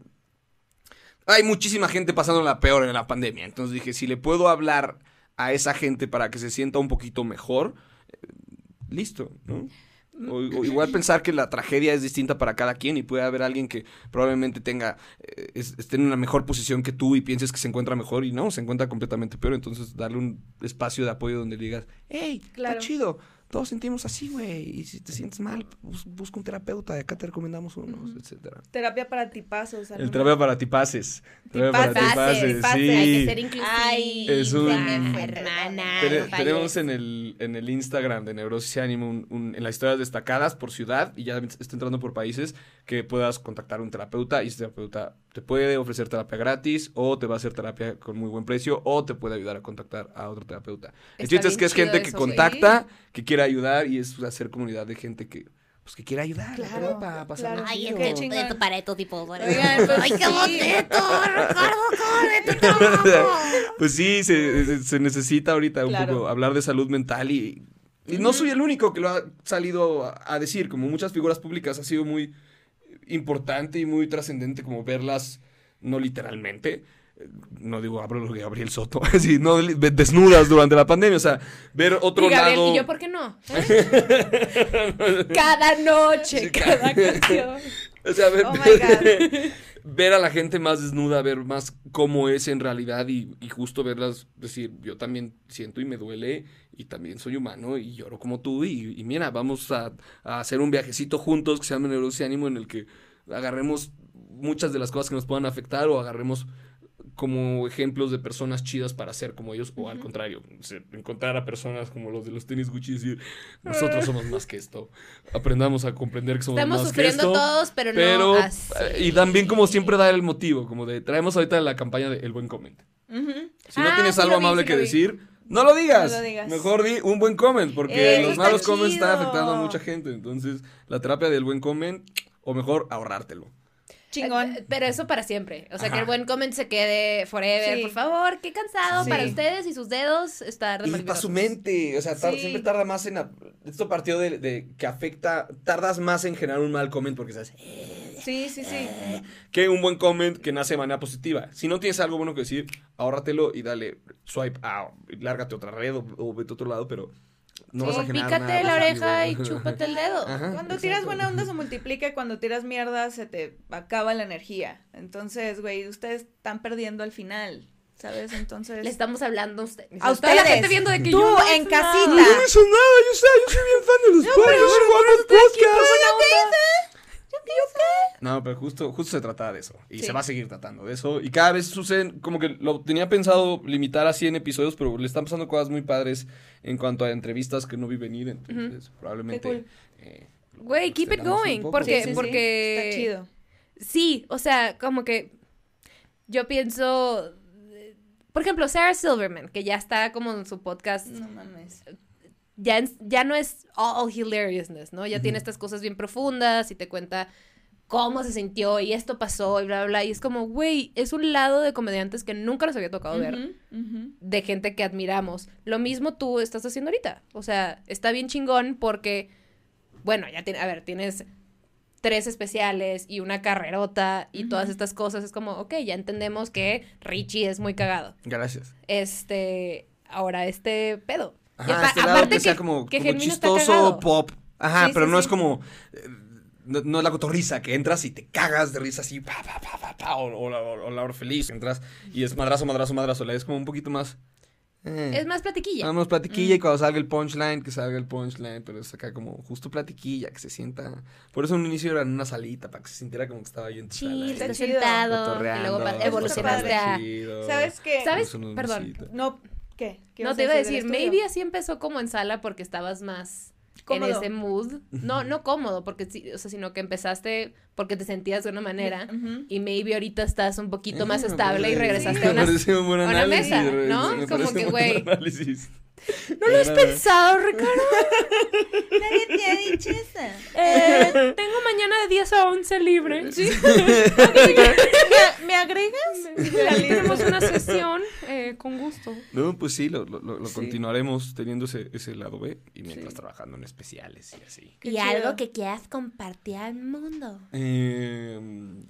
hay muchísima gente pasándola peor en la pandemia. Entonces dije, si le puedo hablar a esa gente para que se sienta un poquito mejor, eh, listo, ¿no? O, o igual pensar que la tragedia es distinta para cada quien y puede haber alguien que probablemente tenga, eh, es- esté en una mejor posición que tú y pienses que se encuentra mejor y no, se encuentra completamente peor. Entonces darle un espacio de apoyo donde digas, hey, Claro. está chido, todos sentimos así, güey, y si te sientes mal, bus- busca un terapeuta, acá te recomendamos unos, etcétera. Terapia para tipazos. El terapia para tipaces. Terapia para Tipaces, sí. Hay que ser inclusiva. Ay, Es un- hermana. No tenemos en el, en el Instagram de Neurosis y Ánimo un- un- en las historias destacadas por ciudad y ya está entrando por países que puedas contactar a un terapeuta y ese terapeuta te puede ofrecer terapia gratis o te va a hacer terapia con muy buen precio o te puede ayudar a contactar a otro terapeuta. El Está chiste es bien que es gente que eso, contacta, que quiere ayudar y es hacer comunidad de gente que pues que quiere ayudar, Claro, para pasar claro. Ay, este, esto para estos tipos. Oigan, pues Ay, qué sí. bonito, Ricardo, qué bonito trabajo. *laughs* Pues sí, se, necesita ahorita un poco hablar de salud mental y, y no soy el único que lo ha salido a, a decir, como muchas figuras públicas ha sido muy importante y muy trascendente como verlas, no literalmente, no digo hablo lo de Gabriel Soto, *laughs* así, no desnudas durante la pandemia, o sea, ver otro Y Gabriel, lado... ¿y yo por qué no? *laughs* ¿Eh? Cada noche, Sí, cada canción. O sea, ver, Oh *laughs* ver a la gente más desnuda, ver más cómo es en realidad y, y justo verlas decir, yo también siento y me duele y también soy humano y lloro como tú y, y mira, vamos a, a hacer un viajecito juntos que se llama Neurosis y Ánimo en el que agarremos muchas de las cosas que nos puedan afectar o agarremos como ejemplos de personas chidas para ser como ellos o al contrario, encontrar a personas como los de los tenis Gucci y decir, nosotros somos más que esto. Aprendamos a comprender que somos Estamos más sufriendo que esto. todos, pero, Pero, no así. eh, y también como siempre dar el motivo, como de, traemos ahorita la campaña de El Buen Comment. Ujú. Si no Ah, tienes sí algo lo vi, amable sí que lo vi. decir, no lo digas. No lo digas. Mejor di un buen comment, porque Eso los está malos comments están chido. afectando a mucha gente. Entonces, la terapia del buen comment, o mejor, ahorrártelo. Chingón. Eh, Pero eso para siempre. O sea, que el buen comment se quede forever. Sí. Por favor, qué cansado Sí. para ustedes y sus dedos estar Y para su mente, o sea, tar- Sí. siempre tarda más en... a- Esto partió de, de que afecta, tardas más en generar un mal comment porque sabes, Sí, sí, sí. que un buen comment que nace de manera positiva. Si no tienes algo bueno que decir, ahórratelo y dale swipe a, lárgate a otra red o, o vete a otro lado, pero no vas a Sí, generar pícate nada la oreja y *laughs* chúpate el dedo. Ajá, Cuando tiras buena onda se multiplica y cuando tiras mierda se te acaba la energía. Entonces, güey, ustedes están perdiendo al final, ¿sabes? Entonces... Le estamos hablando a ustedes. A ustedes. la gente viendo de que Tú yo no en casita. no hice nada, yo, sé, yo soy bien fan de los podcasts, yo soy fan No, pero justo, justo se trata de eso. Y Sí. se va a seguir tratando de eso. Y cada vez suceden, como que lo tenía pensado limitar a 100 episodios, pero le están pasando cosas muy padres en cuanto a entrevistas que no vi venir. Entonces, probablemente. Cool. eh, Güey, keep it going. Porque, Sí, sí, sí. porque. Está chido. Sí, o sea, como que yo pienso, por ejemplo, Sarah Silverman, que ya está como en su podcast, No mames. Ya, ya no es all hilariousness, ¿no? Ya tiene estas cosas bien profundas y te cuenta cómo se sintió y esto pasó y bla, bla, bla. Y es como, güey, es un lado de comediantes que nunca nos había tocado ver. De gente que admiramos. Lo mismo tú estás haciendo ahorita. O sea, está bien chingón porque, bueno, ya tiene, a ver, tienes tres especiales y una carrerota y todas estas cosas. Es como, ok, ya entendemos que Richie es muy cagado. Gracias. Este, ahora este pedo. Ajá, este lado que, sea como, que como chistoso pop. Ajá, Sí, pero sí, no sí. es como. eh, no, no es la cotorriza que entras y te cagas de risa así, pa, pa, pa, pa, pa, o, o la, o la hora feliz. Entras y es madrazo, madrazo, madrazo. La es como un poquito más. eh, Es más platiquilla. Vamos, platiquilla y cuando salga el punchline, que salga el punchline, pero es acá como justo platiquilla, que se sienta. Por eso en un inicio era en una salita, para que se sintiera como que estaba ahí en tu sala. Ahí, chido. sentado. Y luego evolucionaste a... ¿Sabes qué? ¿Sabes? Perdón. No, ¿Qué? ¿Qué No te iba a decir, maybe así empezó como en sala porque estabas más Cómodo. en ese mood. No, no cómodo, porque sí, o sea, sino que empezaste porque te sentías de una manera y maybe ahorita estás un poquito más estable y regresaste a una... un buen a una análisis, mesa, me ¿no? Como que, güey. ¿No lo has pensado, Ricardo? *laughs* Nadie te ha dicho eso. Eh, tengo mañana de 10 a 11 libre. Sí. *laughs* ¿Me, me agregas? *laughs* La. Tenemos una sesión eh, con gusto. No, pues sí, lo, lo- lo- lo Sí. continuaremos teniendo ese, ese lado B y mientras trabajando en especiales y así. Qué y chido. algo que quieras compartir al mundo. Eh,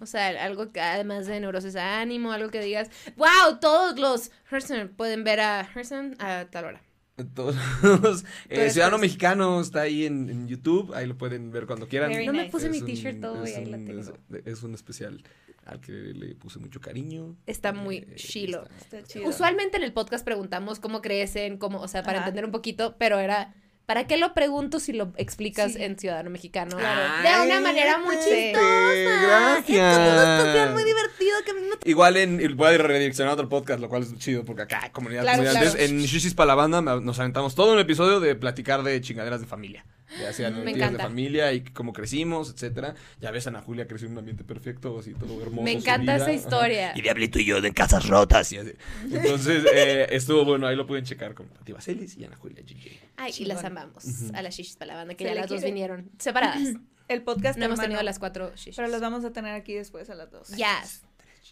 O sea, algo que además de neurosis ánimo, algo que digas, wow, todos los Herson pueden ver a Herson a tal hora. Todos, *laughs* eh, eres Ciudadano first. Mexicano está ahí en, en YouTube, ahí lo pueden ver cuando quieran. No me puse mi Es un- t-shirt todo y es ahí la un- tengo. Es, es un especial al que le puse mucho cariño. Está muy Eh, chilo. está- Está chido. Usualmente en el podcast preguntamos cómo crecen, cómo, o sea, para Ajá. entender un poquito, pero era, ¿para qué lo pregunto si lo explicas Sí. en Ciudadano Mexicano? Claro. De una manera muy Sí. chistosa. Gracias. muy divertido que a mí no Igual en, voy a redireccionar otro podcast, lo cual es chido porque acá, comunidad Claro, comediantes, claro. en Shishis para la banda nos aventamos todo un episodio de platicar de chingaderas de familia. Ya sean Me tías de familia y cómo crecimos, etcétera. Ya ves, Ana Julia creció en un ambiente perfecto, así todo hermoso. Me encanta esa historia. Y Diablito y yo de casas rotas. Y así. Entonces, eh, estuvo bueno, ahí lo pueden checar con Pati Vaselis y Ana Julia GJ. Ay, y las amamos. A las shishis para la banda, que Se ya las dos vinieron separadas. *clears throat* El podcast No hemos tenido las cuatro shishis. Pero los vamos a tener aquí después a las dos. Yes.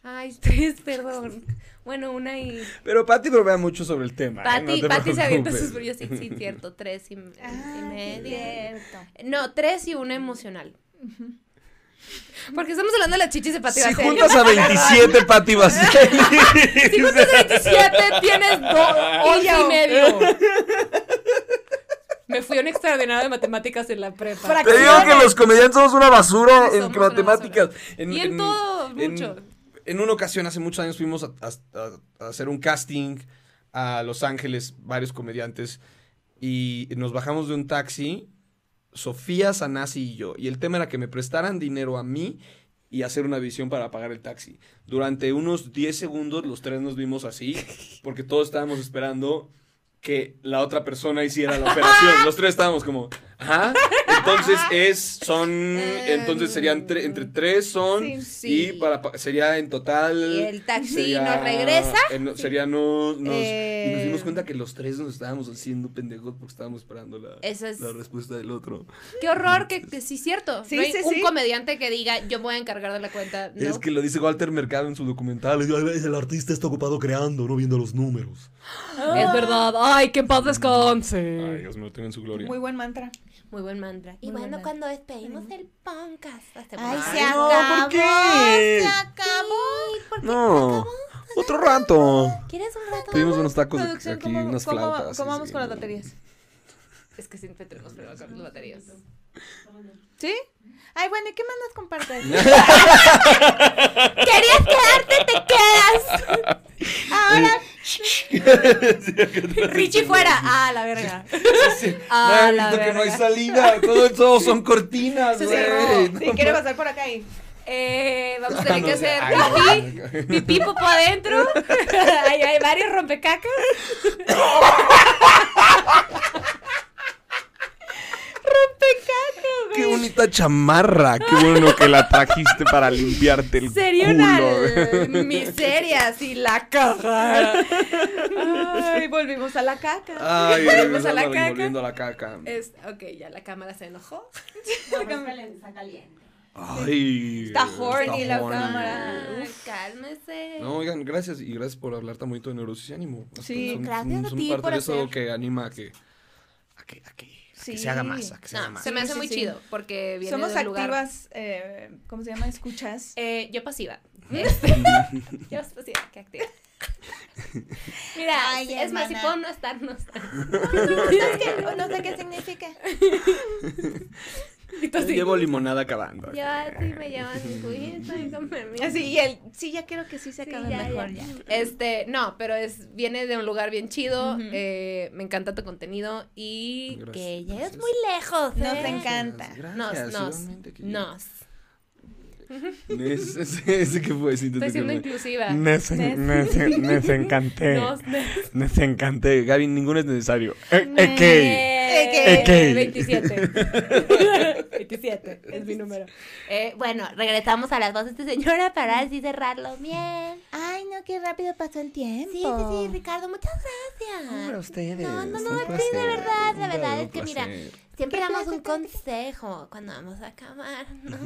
Ay, *laughs* tres, perdón. Bueno, una y. Pero Pati provea mucho sobre el tema. ¿eh? Pati, No te Pati se avienta sus brillos. Sí, sí, *laughs* cierto. Tres y, y Ah, medio. cierto. No, tres y una emocional. Porque estamos hablando de las chichis de Pati Si Vaselis. juntas a 27 Pati Vaselis. Si juntas a 27, tienes dos, once y medio. *laughs* Me fui a un extraordinario de matemáticas en la prepa. Te digo que los comediantes somos una basura en matemáticas. Y en todo, mucho. En una ocasión, hace muchos años, fuimos a, a- a hacer un casting a Los Ángeles, varios comediantes, y nos bajamos de un taxi, Sofía, Sanasi y yo. Y el tema era que me prestaran dinero a mí y hacer una visión para pagar el taxi. Durante unos 10 segundos los tres nos vimos así, porque todos estábamos esperando que la otra persona hiciera la *laughs* operación. Los tres estábamos como, ajá. Entonces es, son, entonces serían tre- entre tres son Sí. Sí. y para pa- sería en total. Y el taxi nos regresa. en- sería no, nos, y nos Eh. dimos cuenta que los tres nos estábamos haciendo pendejos porque estábamos esperando la, es- la respuesta del otro. Qué horror, que, que sí es cierto. Sí, no hay sí, un sí. comediante que diga, yo voy a encargar de la cuenta. No. Es que lo dice Walter Mercado en su documental. El artista está ocupado creando, no viendo los números. Es verdad. Ay, que en paz descanse. Ay, Dios me lo tenga en su gloria. Muy buen mantra. Muy buen mantra. Y Muy bueno, buen cuando despedimos el podcast. hacemos- Ay, Ay, se no, acabó. ¿por qué? Se acabó. ¿Por qué No, otro rato. ¿Quieres un rato? Pedimos unos tacos aquí, ¿cómo, unas cómo- flautas. cómo y vamos sí, con las baterías? Es que siempre tenemos problemas con las baterías. ¿Sí? Ay, bueno, ¿y qué más nos compartes? *laughs* ¿Querías quedarte? ¡Te quedas! Ahora, Richie fuera. Ah, la verga. No, Ah, he la visto que no hay verga. salida. Todo eso son cortinas, se cerró. No, Sí, quiere pasar por acá y... Eh, vamos a tener que no hacer pipí, pipí popo adentro. *laughs* hay, hay varios rompecacas. *laughs* Qué bonita chamarra. Qué bueno que la trajiste para limpiarte el Sería culo. una miseria si la caga. Ay, volvimos a la caca. Ay, Volvemos a la caca. volviendo a la caca. Es, ok, ya la cámara se enojó. Ay. Está horny la horny. cámara. Cálmese. No, oigan, gracias y gracias por hablar tan bonito de neurosis y ánimo. Sí, son, gracias son- a son ti parte por de eso hacer. que anima a que a que, a que, a que Sí. se haga más, a que se haga No, más. se me hace Sí, muy sí, sí. chido porque viene Somos de un lugar... activas, eh, ¿cómo se llama? Escuchas. *laughs* Eh, yo pasiva. *laughs* Este, *laughs* yo pasiva, que activa. Mira, Ay, es más, si hermana. puedo no estar, no estar. no sé qué significa. *laughs* Así, Llevo limonada acabando. Yo así me permiso. Así, y él, sí, ya quiero que sí se Sí, acabe ya, mejor ya. ya. Este, no, pero es viene de un lugar bien chido. Eh, me encanta tu contenido y Gracias, que llegues gracias. muy lejos. Nos ¿eh? encanta. Gracias, Nos, nos, nos. *laughs* Nes, ese, ese que fue, sí, Estoy siendo inclusiva. Nes, nes, nes *laughs* encanté. Nos, nes. Nes encanté. Gaby, ninguno es necesario. Ok. 27. 27 *laughs* es mi número. Eh, bueno, regresamos a las voces de señora para así cerrarlo bien. Ay, no, qué rápido pasó el tiempo. Sí, sí, sí, Ricardo, muchas gracias. Hombre, ustedes. No, no, no, sí, de verdad, la verdad es que placer. mira, siempre damos un consejo cuando vamos a acabar, ¿no?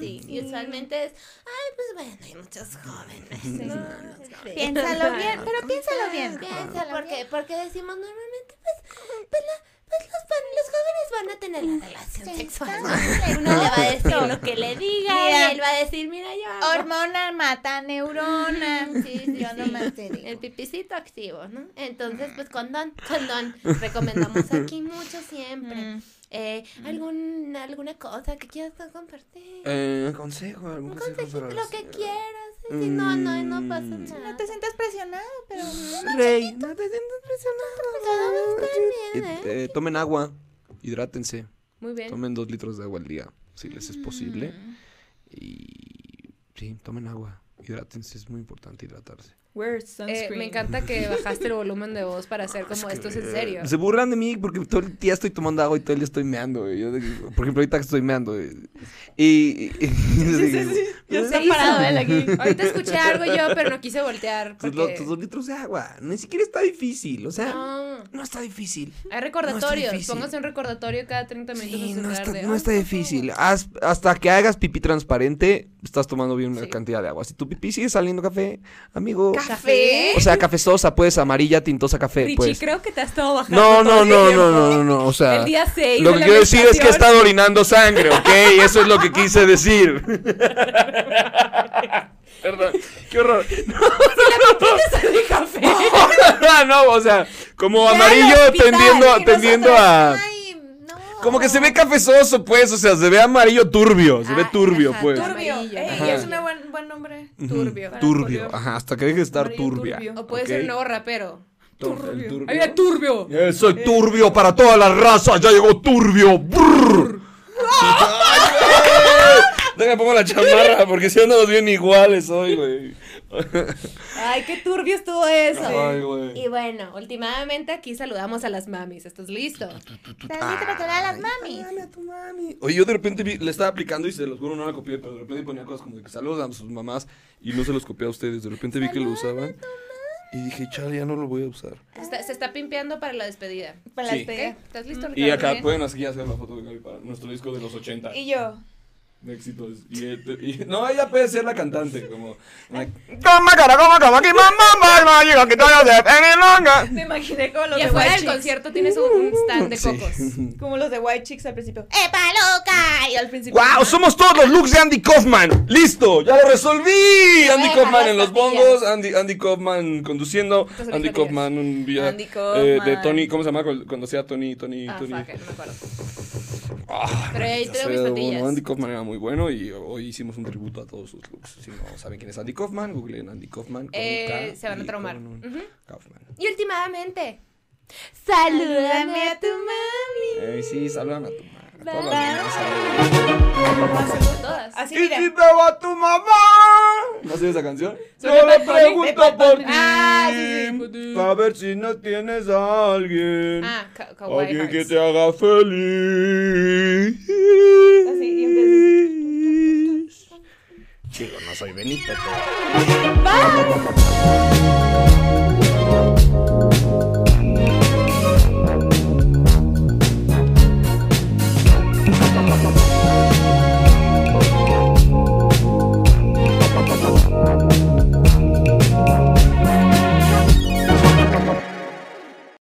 Sí, y usualmente es, ay, pues bueno, hay muchos jóvenes. ¿no? Piénsalo bien, *laughs* pero piénsalo bien. Piénsalo, porque, porque decimos normalmente, pues, pues, la- pues los, van- los jóvenes van a tener la relación sexual. ¿no? Uno le va a decir lo que le diga Mira. y él va a decir, mira, yo hago". Hormona mata neurona. *laughs* Sí, sí, Yo nomás te digo. El pipicito activo, ¿no? Entonces, pues condón, condón. Recomendamos aquí mucho siempre. Mm. Eh, ¿algún, ¿Alguna cosa que quieras compartir? Eh, consejo, algún Un consejo consejito, para lo que quieras. Sí, sí, no, no, no pasa Mm. nada. No te sientas presionado, pero. Rey, no te sientas Todo va a estar bien, presionado. ¿eh? Eh, eh, tomen agua, hidrátense. Muy bien. Tomen dos litros de agua al día, si les es posible. Y sí, tomen agua, hidrátense, es muy importante hidratarse. Wear Eh, me encanta que *laughs* bajaste el volumen de voz para hacer como esto es en serio. Se burlan de mí porque todo el día estoy tomando agua y todo el día estoy meando, güey. Yo, por ejemplo, ahorita que estoy meando, güey. Y... y- y- *laughs* Ya ¿Qué está hizo? parado él aquí. *laughs* Ahorita escuché algo yo, pero no quise voltear porque... tus dos litros de agua. Ni siquiera está difícil, o sea, no, No, está difícil. hay recordatorios. difícil. Póngase un recordatorio cada 30 minutos Sí, no está, de, no "Ay, está difícil. favor". Haz- hasta que hagas pipí transparente, estás tomando bien una Sí. cantidad de agua. Si tu pipí sigue saliendo café, amigo. ¿Café? O sea, cafezosa, pues, amarilla, tintosa, café, Richie, pues. creo que te has estado bajando No, no, no, no, no, no, no, o sea. El día 6 Lo que quiero decir es que he estado orinando sangre, ¿ok? Eso es lo que quise decir. *laughs* Perdón, qué horror. de café. no, o sea, como amarillo tendiendo, tendiendo a... No. Como que se ve cafezoso, pues, o sea, se ve amarillo turbio, se ve Ah, turbio, ajá, pues. turbio. Turbio. Ey, Ajá. es un buen, buen nombre. Turbio. Turbio, ajá, hasta que deje de estar turbia. turbio. O puede ser un nuevo rapero. El turbio. ¡Ay, turbio! Eh, soy turbio para toda la raza, ya llegó turbio. Brrr. Ay, güey. Déjame pongo la chamarra porque si andamos bien iguales hoy, güey. ¡Ay, qué turbio estuvo eso! Ay, güey. Y bueno, últimamente aquí saludamos a las mamis. ¿Estás listo? Saludito para todas las mamis. Dale a tu mami. Oye, yo de repente vi- le estaba aplicando y se los juro no la copié, pero de repente ponía cosas como de que saludan a sus mamás y no se los copié a ustedes. De repente vi que lo usaban y dije, chale, ya no lo voy a usar. Está- se está pimpeando para la despedida. Para Sí. pegas. ¿Ok? ¿Estás listo, Y Ricardo? acá Bien. pueden así hacer la foto de Gaby para nuestro disco de los 80. Y yo. De éxitos. Y, este- y- no, ella puede ser la cantante, como. like, Me imaginé como los Y de afuera White del concierto tienes un, un stand de Sí. cocos. *laughs* Como los de White Chicks al principio. ¡Epa, loca! Y al principio. ¡Wow! Somos todos los looks de Andy Kaufman. ¡Listo! ¡Ya lo resolví! Andy Kaufman en los bongos, Andy, Andy Kaufman conduciendo, Andy Kaufman un día Andy eh, de. Tony, ¿cómo se llama? Cuando hacía Tony, Tony, Ah, Tony. fuck, it, no me acuerdo. Ah, Pero ahí tengo mis patillas. Andy Kaufman era muy bueno y hoy hicimos un tributo a todos sus looks. Si no saben quién es Andy Kaufman, googleen Andy Kaufman. con Eh, K se van a traumar. Kaufman. Y últimamente, salúdame a tu mami. Eh, sí, salúdame a tu madre. Todas. Así, ¿Y mira. si te va tu mamá? ¿No sabes esa canción? Yo le pregunto por ti. Ah, sí, sí. A ver si no tienes a alguien. Ah, alguien que te haga feliz. Así, y. Chico, no soy Benito, pero... Bye.